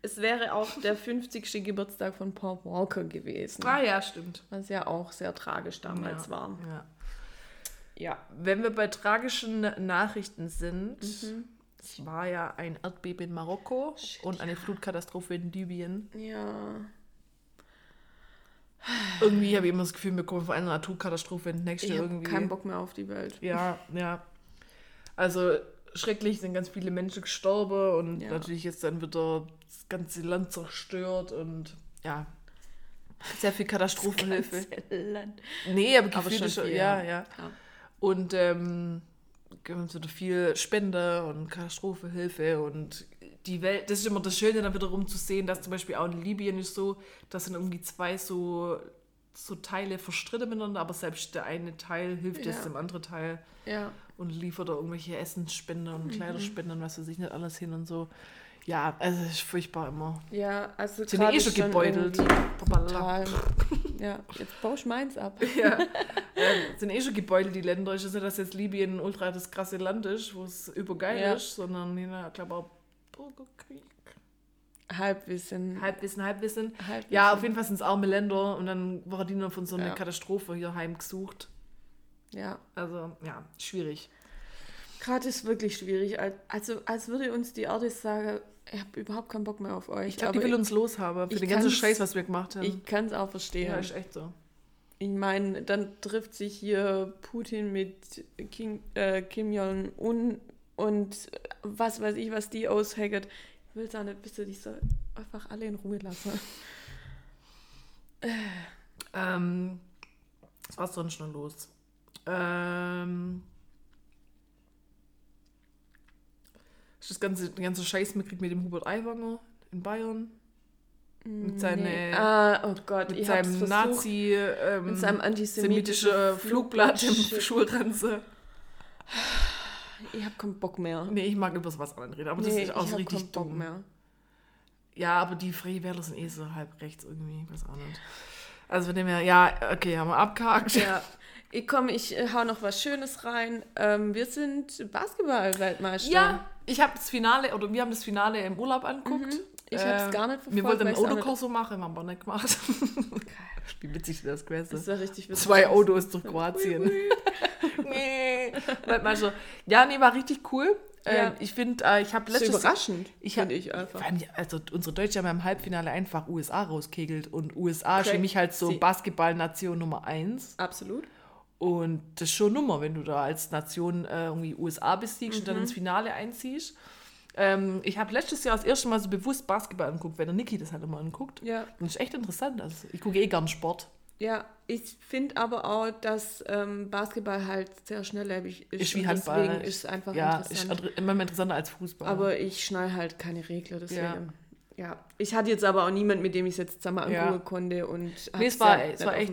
Es wäre auch der 50. Geburtstag von Paul Walker gewesen. Ah ja, stimmt. Was ja auch sehr tragisch damals ja. war. Ja. Ja. Wenn wir bei tragischen Nachrichten sind, es war ja ein Erdbeben in Marokko und eine Flutkatastrophe in Libyen. Ja. Irgendwie habe ich immer das Gefühl, wir kommen von einer Naturkatastrophe in die nächste Ich habe irgendwie. keinen Bock mehr auf die Welt. Ja, ja. Also schrecklich sind ganz viele Menschen gestorben und Ja. natürlich jetzt dann wieder das ganze Land zerstört und ja. Sehr viel Katastrophenhilfe. Land. Nee, aber, Aber schon schon, viel, ja, ja. ja. Ja. Und ähm, gibt wieder viel Spende und Katastrophenhilfe und die Welt, das ist immer das Schöne, dann wiederum zu sehen, dass zum Beispiel auch in Libyen ist so, dass sind irgendwie zwei so, so Teile verstritten miteinander, aber selbst der eine Teil hilft Ja. jetzt dem anderen Teil Ja. und liefert da irgendwelche Essensspenden Mhm. und Kleiderspenden und was weiß ich nicht alles hin und so. Ja, also es ist furchtbar immer. Ja, also Sind eh schon gebeutelt. Total. Ja, jetzt baue ich meins ab. Ja, äh, sind eh schon gebeutelt, die Länder. Es ist nicht, dass jetzt Libyen ultra das krasse Land ist, wo es übergeil Ja. ist, sondern ich glaube auch Bürgerkrieg. Halbwissen. Halbwissen, Halbwissen. Halbwissen. Ja, auf jeden Fall sind es arme Länder und dann waren die nur von so einer Ja. Katastrophe hier heimgesucht. Ja. Also, ja, schwierig. Gerade ist wirklich schwierig. Al- Also, als würde uns die Erde sagen, ich habe überhaupt keinen Bock mehr auf euch. Ich glaube, die will uns loshaben für ich den ganzen Scheiß, was wir gemacht haben. Ich kann es auch verstehen. ja, ist echt so. Ich meine, dann trifft sich hier Putin mit Kim, äh, Kim Jong-un und was weiß ich, was die aushackert. Ich will auch nicht, bitte, die soll einfach alle in Ruhe lassen. Ähm, was war sonst noch los? Ähm, das ganze, den ganzen Scheiß mitkriegt mit dem Hubert Aiwanger in Bayern? Mit, seine, Nee. Ah, oh Gott, mit seinem. Nazi, ähm, mit seinem antisemitischen semitische Flugblatt im. Schulranze. Ich hab keinen Bock mehr. Nee, ich mag über sowas anderes reden, aber das Nee, ist auch ich so hab richtig keinen Bock dumm. mehr. Ja, aber die Freie Wähler sind eh so halb rechts irgendwie, weiß auch nicht. Also von dem her, ja, okay, haben wir abgehakt. Ja. Ich komm, ich äh, hau noch was Schönes rein. Ähm, wir sind Basketball-Weltmeister. Ja, ich habe das Finale, oder wir haben das Finale im Urlaub angeguckt. Ich hab's gar nicht verfolgt. Wir wollten nicht- Autokorso machen, haben wir nicht gemacht. Wie witzig das gewesen Das war richtig witzig. Zwei Autos durch Kroatien. nee. Weltmeister. Ja, nee, war richtig cool. Ja. Ähm, ich finde, äh, ich habe letztes überraschend, Ich finde ich einfach. Vor allem, die- Also unsere Deutsche haben ja im Halbfinale einfach USA rauskegelt und USA ist für mich halt so Basketball-Nation Nummer eins. Absolut. Und das ist schon Nummer, wenn du da als Nation äh, irgendwie USA besiegst und dann ins Finale einziehst. Ähm, ich habe letztes Jahr das erste Mal so bewusst Basketball angeguckt, weil der Niki das halt immer anguckt. Ja. Und das ist echt interessant. Also ich gucke eh gern Sport. Ja, ich finde aber auch, dass ähm, Basketball halt sehr schnelllebig ist. Ist wie Handball. Deswegen ist es einfach ja, ist interessant. inter- immer mehr interessanter als Fußball. aber ich schnall halt keine Regler, deswegen. Ja. Ja. Ich hatte jetzt aber auch niemand, mit dem ich es jetzt zusammen Ja. angucken konnte. Und Nee, es war, ja es war echt,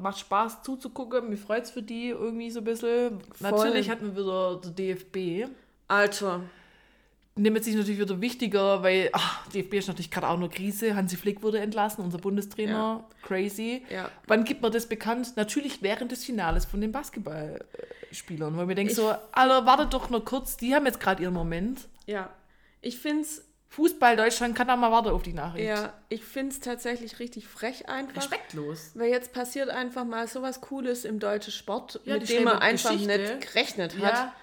macht Spaß zuzugucken. Mir freut es für die irgendwie so ein bisschen. Voll. Natürlich hatten wir wieder der DFB. Alter, Nimmt sich natürlich wieder wichtiger, weil ach, DFB ist natürlich gerade auch eine Krise. Hansi Flick wurde entlassen, unser Bundestrainer. Crazy. Ja. Wann gibt man das bekannt? Natürlich während des Finales von den Basketballspielern. Weil wir denken Ich- so, Alter, wartet doch nur kurz, die haben jetzt gerade ihren Moment. ja. Ich finde es Fußball Deutschland kann da mal warten auf die Nachricht. ja, ich find's tatsächlich richtig frech einfach. Respektlos. Weil jetzt passiert einfach mal sowas Cooles im deutschen Sport, Ja, mit dem man einfach Geschichte. nicht gerechnet hat. Ja.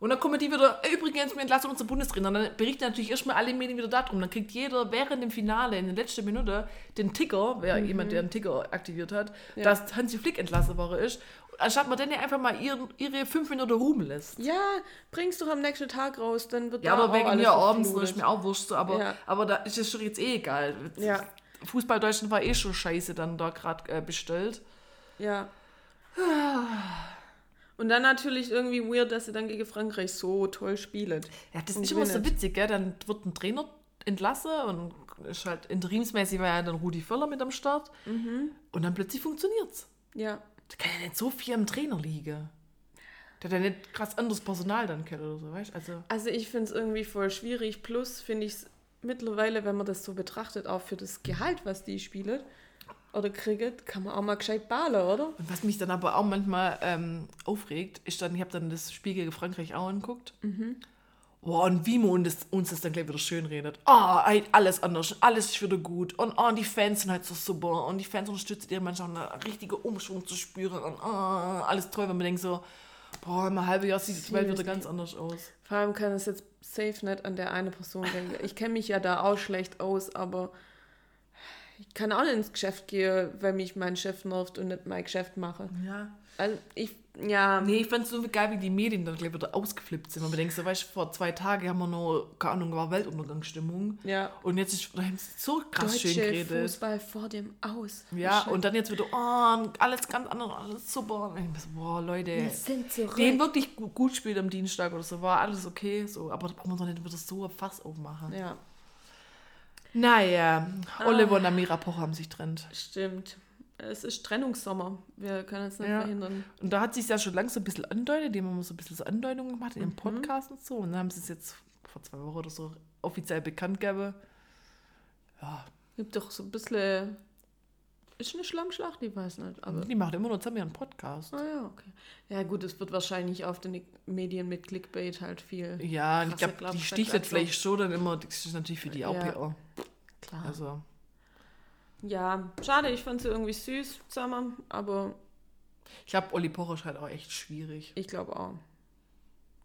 Und dann kommen die wieder, "Ey, übrigens, wir entlassen unseren Bundestrainer. Dann berichten natürlich erstmal alle Medien wieder darum. Dann kriegt jeder während dem Finale, in der letzten Minute, den Ticker, wer jemand, der einen Ticker aktiviert hat, Ja. dass Hansi Flick entlassen worden ist. Anstatt man denen einfach mal ihren, ihre fünf Minuten Ruhm lässt. Ja, bringst du am nächsten Tag raus, dann wird Ja, da aber wegen mir abends, verflutet. ist mir auch wurscht. Aber, Ja. aber da ist es schon jetzt eh egal. Ja. Fußball Deutschland war eh schon scheiße dann da gerade äh, bestellt. Ja. Und dann natürlich irgendwie weird, dass sie dann gegen Frankreich so toll spielen. Ja, das ist immer so witzig, gell? Dann wird ein Trainer entlassen und ist halt interimsmäßig war ja dann Rudi Völler mit am Start. Und dann plötzlich funktioniert's. Ja. Da kann ja nicht so viel am Trainer liegen. Der hat ja nicht krass anderes Personal dann kennt oder so, weißt du? Also, Also ich finde es irgendwie voll schwierig. Plus finde ich es mittlerweile, wenn man das so betrachtet, auch für das Gehalt, was die spielen oder kriegt, kann man auch mal gescheit ballen, oder? und was mich dann aber auch manchmal ähm, aufregt, ist dann, ich habe dann das Spiel gegen Frankreich auch angeguckt. Boah, und wie man uns, uns das dann gleich wieder schön redet. Ah, ey, alles anders, alles ist wieder gut. Und oh, die Fans sind halt so super. Und die Fans unterstützen ihre Mannschaft, einen richtigen Umschwung zu spüren. Und ah, alles toll, wenn man denkt so, boah, im halben Jahr sieht die Welt wieder ganz anders aus. Vor allem kann es jetzt safe nicht an der eine Person denken. Ich kenne mich ja da auch schlecht aus, aber ich kann auch nicht ins Geschäft gehen, weil mich mein Chef nervt und nicht mein Geschäft mache. Ja. Also ich, ja, Nee, ich fand es so geil, wie die Medien dann gleich wieder ausgeflippt sind. Und man denkt so, weißt du, vor zwei Tagen haben wir noch, keine Ahnung, war Weltuntergangsstimmung. ja. Und jetzt ist, da haben sie so krass schön Deutsche geredet. Fußball vor dem Aus. Ja, und dann jetzt wieder, oh, alles ganz anders, alles super. Und ich so, boah, Leute. wir sind zurück. Den wirklich gut, gut spielt am Dienstag oder so, war alles okay. So, aber da brauchen wir doch nicht wieder so ein Fass aufmachen. Ja, Naja, Oliver und Amira Pocher haben sich trennt. stimmt. Es ist Trennungssommer. Wir können es nicht Ja. verhindern. Und da hat sich ja schon langsam ein bisschen andeutet, die haben immer so ein bisschen so Andeutungen gemacht in Mhm. Podcast und so. Und dann haben sie es jetzt vor zwei Wochen oder so offiziell bekannt gegeben. Ja, Gibt doch so ein bisschen. Ist eine Schlammschlacht? Ich weiß nicht. Aber. die machen immer nur zusammen ihren Podcast. Ah ja, okay. Ja, gut, es wird wahrscheinlich auf den Medien mit Clickbait halt viel. Ja, und ich glaube, die Glaubenssätze stichelt so. vielleicht schon dann immer, das ist natürlich für die auch Ja. PR. Klar. Also, Ja, schade, ich fand sie irgendwie süß zusammen, aber ich glaube, Olli Pocher ist halt auch echt schwierig. ich glaube auch.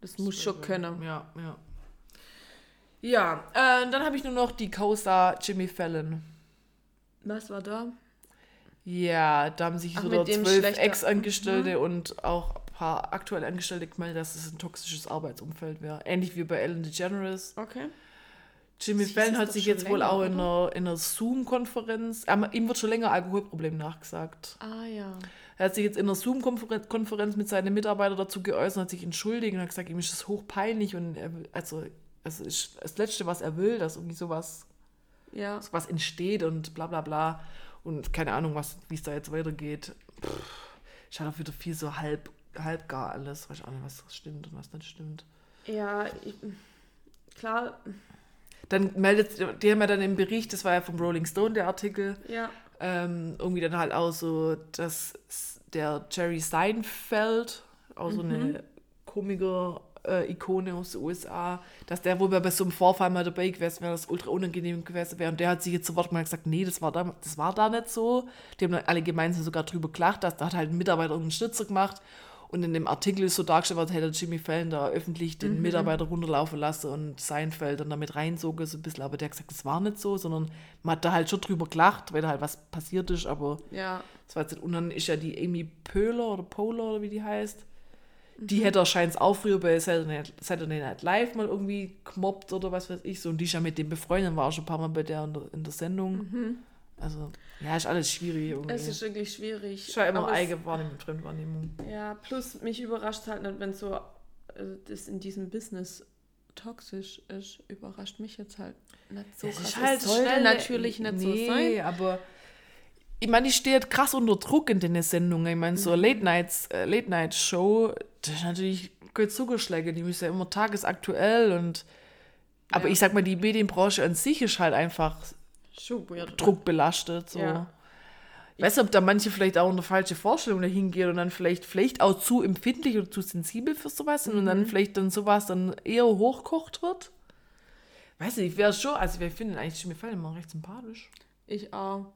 Das muss schon können. Ja, ja. Ja, äh, dann habe ich nur noch die Cosa Jimmy Fallon. Was war da? Ja, da haben sich Ach, dem zwölf Ex-Angestellte und auch ein paar aktuelle Angestellte gemeldet, dass es ein toxisches Arbeitsumfeld wäre. Ähnlich wie bei Ellen DeGeneres. Okay. Jimmy Fallon hat sich jetzt wohl länger, auch in einer, in einer Zoom-Konferenz, ähm, ihm wird schon länger Alkoholproblem nachgesagt. Ah ja. Er hat sich jetzt in einer Zoom-Konferenz mit seinen Mitarbeitern dazu geäußert, hat sich entschuldigt und hat gesagt, ihm ist das hochpeinlich und er, also es ist das Letzte, was er will, dass irgendwie sowas, Ja. was entsteht und bla bla bla und keine Ahnung, was wie es da jetzt weitergeht. Pff, ist halt auch wieder viel so halb, halb gar alles, weiß ich auch nicht, was stimmt und was nicht stimmt. Ja, ich, klar, Dann meldet, die haben ja dann im Bericht, das war ja vom Rolling Stone der Artikel, ja. ähm, irgendwie dann halt auch so, dass der Jerry Seinfeld, auch so eine Komiker, äh, Ikone aus den USA, dass der wohl bei so einem Vorfall mal dabei gewesen wäre, das ultra unangenehm gewesen wäre. Und der hat sich jetzt zu Wort mal gesagt, nee, das war da, das war da nicht so. Die haben dann alle gemeinsam sogar drüber gelacht, dass da hat halt ein Mitarbeiter irgendeinen Schnitzer gemacht. Und in dem Artikel ist so dargestellt, als hätte Jimmy Fallon da öffentlich den Mitarbeiter runterlaufen lassen und Seinfeld dann damit reinsogen, so ein bisschen. Aber der hat gesagt, das war nicht so, sondern man hat da halt schon drüber gelacht, weil da halt was passiert ist, aber Ja, das war jetzt nicht, und dann ist ja die Amy Pöhler oder Poehler oder wie die heißt. Die hätte er scheinbar auch früher bei Saturday Night, Saturday Night Live mal irgendwie gemobbt oder was weiß ich so. Und die ist ja mit dem befreundet, war auch schon ein paar Mal bei der in der, in der Sendung. Also, ja, ist alles schwierig irgendwie. es ist wirklich schwierig. ist ja immer Eigenwahrnehmung, Fremdwahrnehmung. Ja, plus mich überrascht halt nicht, wenn so äh, das in diesem Business toxisch ist, überrascht mich jetzt halt nicht so Es ist halt sollte schnell- natürlich nicht so nee, sein. aber ich meine, ich stehe halt krass unter Druck in den Sendungen. Ich meine, so eine Late Nights, äh, das ist natürlich gut Zugeschläge, die müssen ja immer tagesaktuell und aber Ja. ich sag mal, die Medienbranche an sich ist halt einfach Schon druckbelastet. So. Ja. Ich weiß nicht, ob da manche vielleicht auch eine falsche Vorstellung dahin gehen und dann vielleicht, vielleicht auch zu empfindlich oder zu sensibel für sowas sind und Mhm. dann vielleicht dann sowas dann eher hochkocht wird. Weiß nicht, ich wäre schon, also wir finden eigentlich Jimmy Fallon immer recht sympathisch. Ich auch.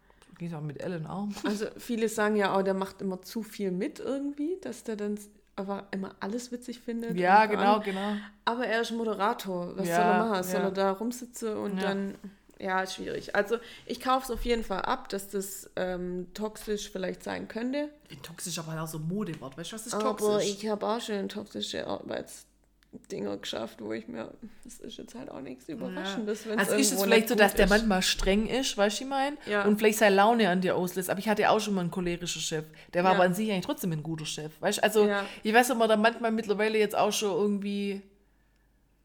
Ging auch mit Ellen auch. Also viele sagen ja auch, der macht immer zu viel mit irgendwie, dass der dann aber immer alles witzig findet. Ja, genau, allem- genau. Aber er ist Moderator. Was Ja, soll er machen? Soll ja. er da rumsitzen und Ja. dann. Ja, ist schwierig. Also ich kaufe es auf jeden Fall ab, dass das ähm, toxisch vielleicht sein könnte. Toxisch aber auch so ein Modewort. Weißt du, was ist Aber toxisch? ich habe auch schon toxische Dinger geschafft, wo ich mir, das ist jetzt halt auch nichts Überraschendes. wenn's Also ist es vielleicht so, dass der ist. manchmal streng ist, weißt du, ich mein? Ja. Und vielleicht seine Laune an dir auslässt. Aber ich hatte auch schon mal einen cholerischen Chef. Der war Ja. aber an sich eigentlich trotzdem ein guter Chef. Weißt du, also Ja. ich weiß, ob man da manchmal mittlerweile jetzt auch schon irgendwie.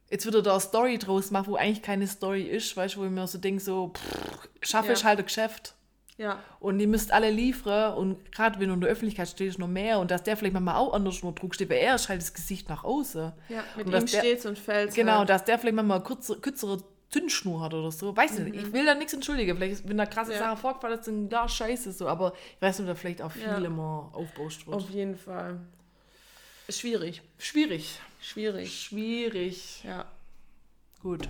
Jetzt wieder da eine Story draus macht, wo eigentlich keine Story ist, weißt du, wo ich mir so denke, so, pff, schaffe Ja. ich halt ein Geschäft. Ja, Und ihr müsst alle liefern und gerade wenn du in der Öffentlichkeit stehst, noch mehr und dass der vielleicht manchmal auch anders unter Druck steht, weil er ist halt das Gesicht nach außen. ja mit Und ihm steht's und fällt's. Genau, halt. dass der vielleicht manchmal eine kürze, kürzere Zündschnur hat oder so. Weiß ich nicht. Ich will da nichts entschuldigen. Vielleicht, wenn da krasse Mhm. Ja. Sachen vorgefallen sind, da scheiße so. Aber ich weiß nicht, da vielleicht auch viel Ja. immer aufbauscht wird. Auf jeden Fall. Schwierig. Schwierig. Schwierig. Schwierig. Ja. Gut.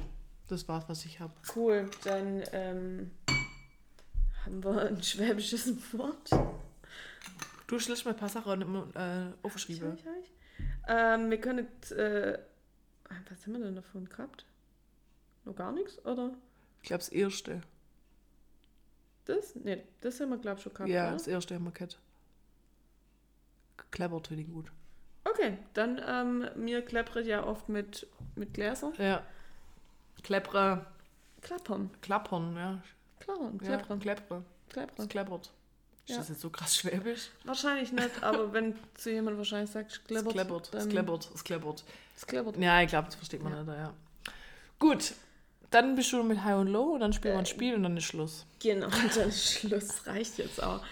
Das war's, was ich habe. Cool. Dann ähm, haben wir ein schwäbisches Wort. Du stellst mir ein paar Sachen äh, aufgeschrieben. Hab ich, hab ich. Ähm, wir können. Äh, was haben wir denn davon gehabt? Noch gar nichts, oder? Ich glaube, das erste. Das? Ne, das haben wir, glaube ich, schon gehabt. ja, oder? das erste haben wir gehabt. Klappert finde ich gut. Okay, dann ähm, mir klappert ja oft mit, mit Gläser. Ja. Kleppere. Klappern. Klappern, ja. Klappern. Ja, Klappern. Kleppere. Es Klappern. kleppert. Ist Ja. das jetzt so krass schwäbisch? Wahrscheinlich nicht, aber wenn zu jemand wahrscheinlich sagt, Es klappert, kleppert. Es kleppert. Es kleppert. Es klappert. Ja, ich glaube, das versteht man Ja. nicht, ja. Gut, dann bist du mit High und Low und dann spielen wir Äh, ein Spiel und dann ist Schluss. Genau, und dann ist Schluss. Reicht jetzt auch.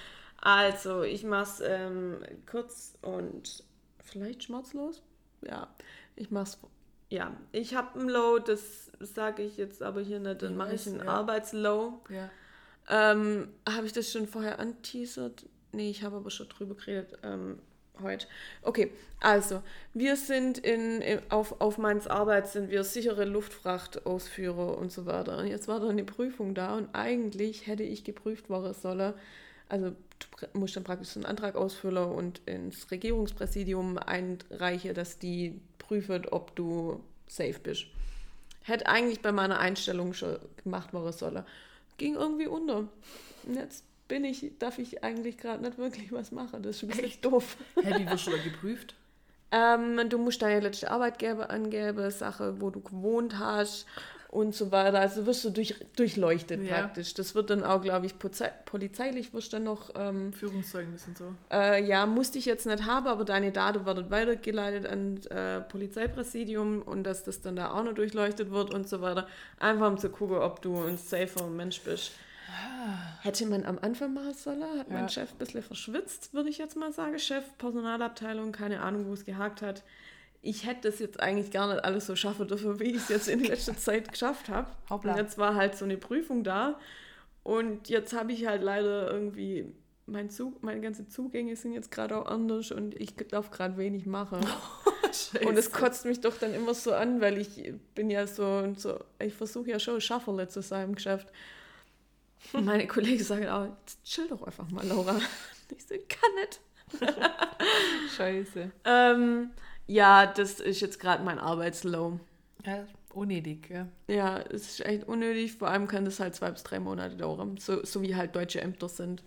Also, ich mach's ähm, kurz und vielleicht schmerzlos. Ja, ich mach's. Ja, ich habe ein Low, das sage ich jetzt aber hier nicht, dann mache ich weiß, ein ja. Arbeitslow. Ja. Ähm, habe ich das schon vorher anteasert? Nee, ich habe aber schon drüber geredet ähm, heute. Okay, also, wir sind in, in, auf, auf Mainz Arbeit sind wir sichere Luftfrachtausführer und so weiter. Und jetzt war da eine Prüfung da und eigentlich hätte ich geprüft worden sollen. Also du musst dann praktisch so einen Antrag ausfüllen und ins Regierungspräsidium einreichen, dass die prüfen, ob du safe bist. Hätte eigentlich bei meiner Einstellung schon gemacht werden sollen. Ging irgendwie unter. Und jetzt bin ich, darf ich eigentlich gerade nicht wirklich was machen. Das ist ein bisschen doof. Hä, wie wirst du da geprüft? Ähm, du musst deine letzte Arbeitgeber angeben, Sache, wo du gewohnt hast und so weiter. Also wirst du durch, durchleuchtet Ja. praktisch. Das wird dann auch, glaube ich, polizei polizeilich wirst du dann noch ähm, Führungszeugnis und so. äh, ja, musste ich jetzt nicht haben, aber deine Daten werden weitergeleitet an äh, Polizeipräsidium und dass das dann da auch noch durchleuchtet wird und so weiter. Einfach um zu gucken, ob du ein safer Mensch bist. Hätte man am Anfang machen sollen, hat Ja. mein Chef ein bisschen verschwitzt, würde ich jetzt mal sagen. Chef, Personalabteilung, keine Ahnung, wo es gehakt hat. Ich hätte das jetzt eigentlich gar nicht alles so schaffen dürfen, wie ich es jetzt in letzter Zeit geschafft habe. Und jetzt war halt so eine Prüfung da und jetzt habe ich halt leider irgendwie, mein Zug, meine ganzen Zugänge sind jetzt gerade auch anders und ich darf gerade wenig machen. Und es kotzt mich doch dann immer so an, weil ich bin ja so, so ich versuche ja schon Schafferle zu sein im Geschäft. Und meine Kollegen sagen auch, jetzt chill doch einfach mal, Laura. Ich so, kann nicht. Scheiße. Ähm, ja, das ist jetzt gerade mein Arbeitslow. Ja, unnötig, ja. Ja, es ist echt unnötig. Vor allem kann das halt zwei bis drei Monate dauern. So, so wie halt deutsche Ämter sind.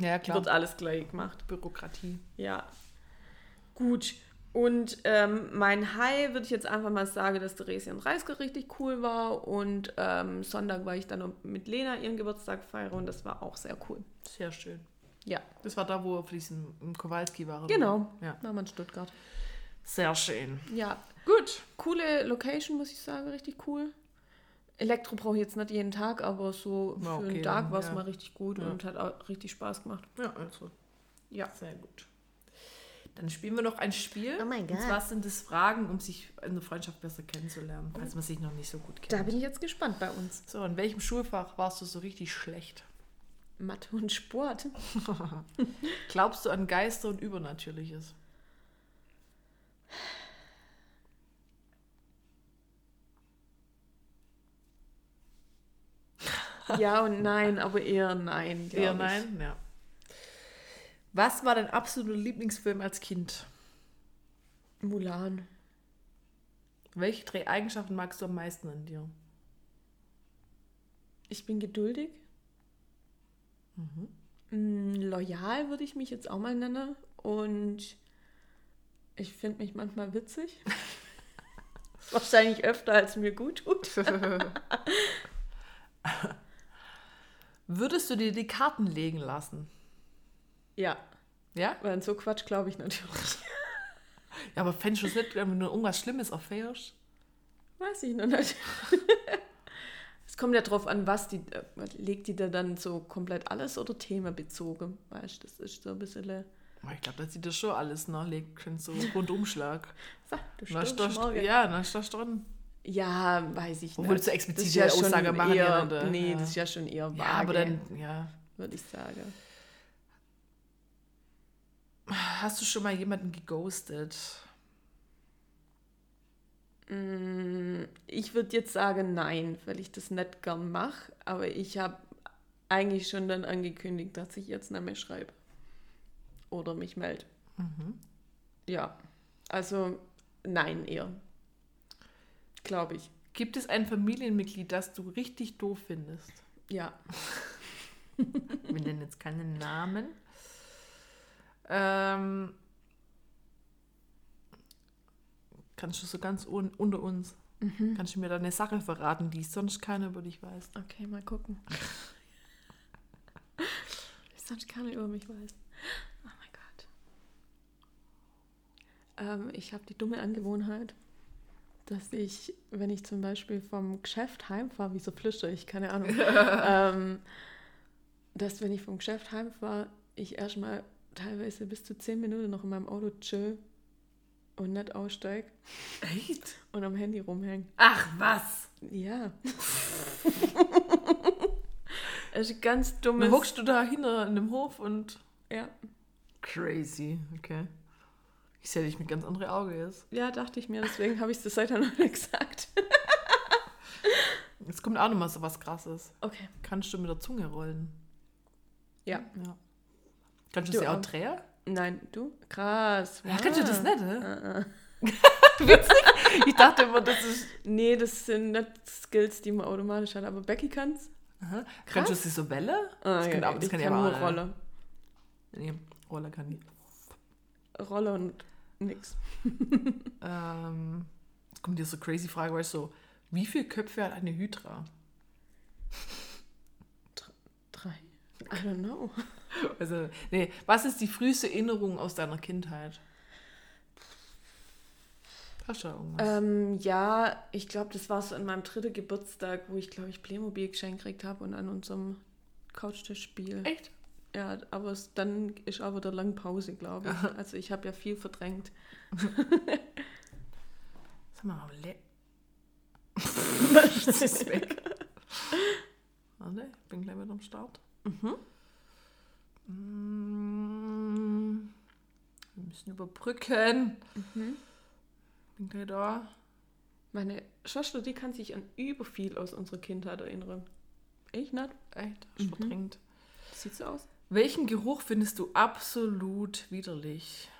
Ja, klar. Wird alles gleich gemacht. Bürokratie. Ja. Gut. Und ähm, mein High würde ich jetzt einfach mal sagen, dass Theresien Reisker richtig cool war. Und ähm, Sonntag war ich dann mit Lena ihren Geburtstag feiern und das war auch sehr cool. Sehr schön. Ja, Das war da, wo wir diesem im Kowalski waren. genau. Ja. Na, man Stuttgart. Sehr schön. Ja, Gut. coole Location, muss ich sagen, richtig cool. Elektro brauche ich jetzt nicht jeden Tag, aber so Na, für okay, einen Tag war es ja. mal richtig gut Ja. und hat auch richtig Spaß gemacht. Ja, also. Ja. Sehr gut. Dann spielen wir noch ein Spiel. Oh mein Und Gott. zwar sind es Fragen, um sich in der Freundschaft besser kennenzulernen, falls man sich noch nicht so gut kennt. Da bin ich jetzt gespannt bei uns. So, in welchem Schulfach warst du so richtig schlecht? Mathe und Sport. Glaubst du an Geister und Übernatürliches? Ja und nein, aber eher nein. Eher ich. nein? Ja. Was war dein absoluter Lieblingsfilm als Kind? Mulan. Welche drei Eigenschaften magst du am meisten an dir? Ich bin geduldig. Mm, Loyal würde ich mich jetzt auch mal nennen. Und ich finde mich manchmal witzig. Wahrscheinlich öfter, als mir gut tut. Würdest du dir die Karten legen lassen? Ja, Ja? weil so Quatsch glaube ich natürlich. Ja, aber fändest du es nicht, wenn du irgendwas Schlimmes erfährst? Weiß ich noch nicht. Es kommt ja drauf an, was die, äh, legt die da dann so komplett alles oder themenbezogen? Weißt du, das ist so ein bisschen, Ich glaube, dass sie das schon alles nachlegt, können so Rundumschlag. so, du Na, stirbst stehst- morgen. ja, dann stehst du dran. Ja, weiß ich Obwohl nicht. so Das explizite ja Aussage machen eher, ja Nee, ja. das ist ja schon eher vage, Ja, aber dann, ja. würde ich sagen. Hast du schon mal jemanden geghostet? Mm, Ich würde jetzt sagen nein, weil ich das nicht gern mache, aber ich habe eigentlich schon dann angekündigt, dass ich jetzt nicht mehr schreibe. Oder mich melde. Ja, also nein eher. Glaube ich. Gibt es ein Familienmitglied, das du richtig doof findest? Ja. Wir nennen jetzt keinen Namen. Ähm, kannst du so ganz un unter uns, kannst du mir da eine Sache verraten, die sonst keiner über dich weiß? Okay, mal gucken. Sonst keiner über mich weiß. Oh mein Gott. Ähm, ich habe die dumme Angewohnheit, dass ich, wenn ich zum Beispiel vom Geschäft heimfahre, wie so Flische, ich keine Ahnung, ähm, dass wenn ich vom Geschäft heimfahre, ich erstmal teilweise bis zu zehn Minuten noch in meinem Auto chill und nicht aussteige Echt? und am Handy rumhänge. Ach was! Ja. Es ist ganz Dann dummes. hockst du da hinter in dem Hof und. Ja. Crazy, okay. Ich sehe dich mit ganz anderen Augen jetzt. ja, dachte ich mir, deswegen habe ich es das noch nicht gesagt. Jetzt kommt auch nochmal so was krasses. Okay. Kannst du mit der Zunge rollen? Ja. Ja. Kannst du sie auch drehen? Nein, du? Krass. Ja, kannst du das nicht, hä? Witzig. Ich dachte immer, das ist. Nee, das sind nicht Skills, die man automatisch hat, aber Becky kann's. Aha. Kannst du sie so Welle? Ah, das kann, aber das ich kann, aber nur auch, ne? Rolle. Nee, Roller kann ich. Rolle und nix. Ähm, jetzt kommt hier so crazy Frage, weißt du, so, wie viele Köpfe hat eine Hydra? Drei. I don't know. Also, nee, was ist die früheste Erinnerung aus deiner Kindheit? Hast du da irgendwas? Ähm, ja, ich glaube, das war so an meinem dritten Geburtstag, wo ich, glaube ich, Playmobil geschenkt gekriegt habe und an unserem Couchtischspiel. Echt? Ja, aber es, dann ist auch wieder lang Pause, glaube ich. Also ich habe ja viel verdrängt. Sag mal, le das ist weg. Warte, ich bin gleich wieder am Start. Mhm. Mm, Wir müssen überbrücken. Mhm. Bin gleich da. Meine Schwester, die kann sich an über viel aus unserer Kindheit erinnern. Ich nicht? Echt? Mhm. verdrängt. Sieht so aus. Welchen Geruch findest du absolut widerlich?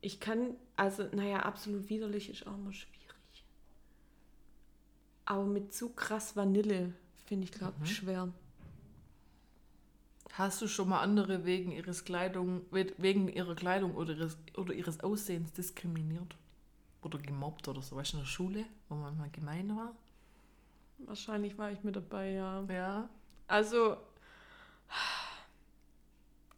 Ich kann, also, naja, absolut widerlich ist auch immer schwierig. Aber mit zu krass Vanille finde ich, glaube ich, schwer. Hast du schon mal andere wegen ihres Kleidung, we- wegen ihrer Kleidung oder ihres, oder ihres Aussehens diskriminiert? Oder gemobbt oder so, weißt du, in der Schule, wo man mal gemein war? Wahrscheinlich war ich mit dabei, ja. Ja. Also,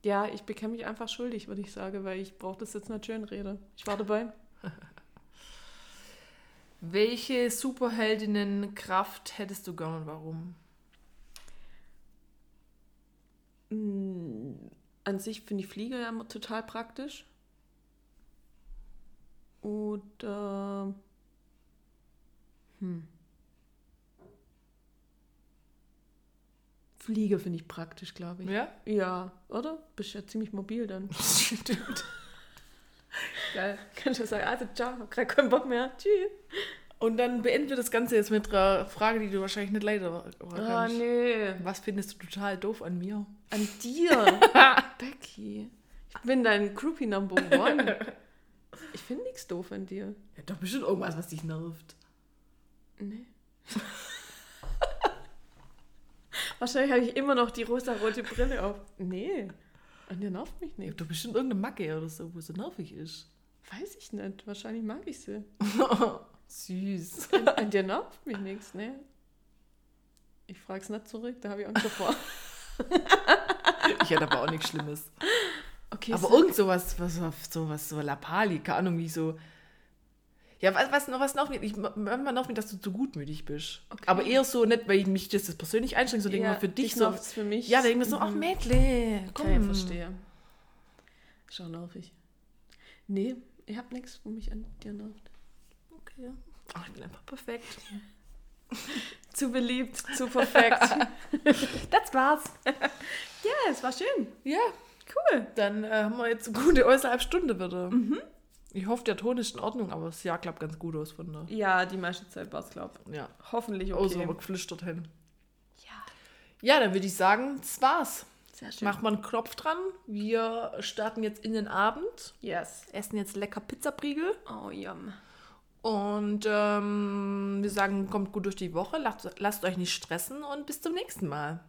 ja, ich bekenne mich einfach schuldig, würde ich sagen, weil ich brauche das jetzt nicht schön rede. Ich war dabei. Welche Superheldinnenkraft hättest du gern und warum? Mm, An sich finde ich Fliege ja total praktisch. Oder. Hm. Fliege finde ich praktisch, glaube ich. Ja? Ja, oder? Bist ja ziemlich mobil dann. Stimmt. Geil. Kannst du sagen, also ciao, hab gerade keinen Bock mehr. Tschüss. Und dann beenden wir das Ganze jetzt mit einer Frage, die du wahrscheinlich nicht leider Ah, nee. Was findest du total doof an mir? An dir, Becky. Ich bin dein Groupie Number One. Ich finde nichts doof an dir. Ja, doch bestimmt irgendwas, was dich nervt. Nee. Wahrscheinlich habe ich immer noch die rosa-rote Brille auf. Nee, an dir nervt mich nicht. doch bestimmt irgendeine Macke oder so, wo so nervig ist. Weiß ich nicht. Wahrscheinlich mag ich sie. Süß. An dir nervt mich nichts, ne? Ich frag's nicht zurück, da habe ich Angst davor. Ich hätte aber auch nichts Schlimmes. Okay, Aber so- irgend sowas, was, sowas, so Lapali, keine Ahnung, wie so. Ja, was, was noch, was noch, ich, manchmal noch mit, dass du zu gutmütig bist. Okay. Aber eher so nicht, weil ich mich das, das persönlich einschränke, so denke ich mal für dich so. für mich. Ja, da denke ich mir so, ach Mhm. Mädle, komm. Okay, verstehe. Schon nervig. Nee, ich hab nichts, wo mich an dir nervt. Okay. Ach, ich bin einfach perfekt. Zu beliebt, zu perfekt. Das war's. ja, es war schön. Ja, Cool. dann äh, haben wir jetzt eine gute äußerhalb Stunde wieder. Ich hoffe, der Ton ist in Ordnung, aber das Jahr klappt ganz gut aus von der. Ja, die meiste Zeit war es, glaube Ja, ich. Hoffentlich okay. außer wir geflüstert hin. ja, Ja, dann würde ich sagen, das war's. sehr schön. Macht mal einen Knopf dran. Wir starten jetzt in den Abend. Yes. Essen jetzt lecker Pizzapriegel. Oh, yum. Und ähm, wir sagen, kommt gut durch die Woche, lasst, lasst euch nicht stressen und bis zum nächsten Mal.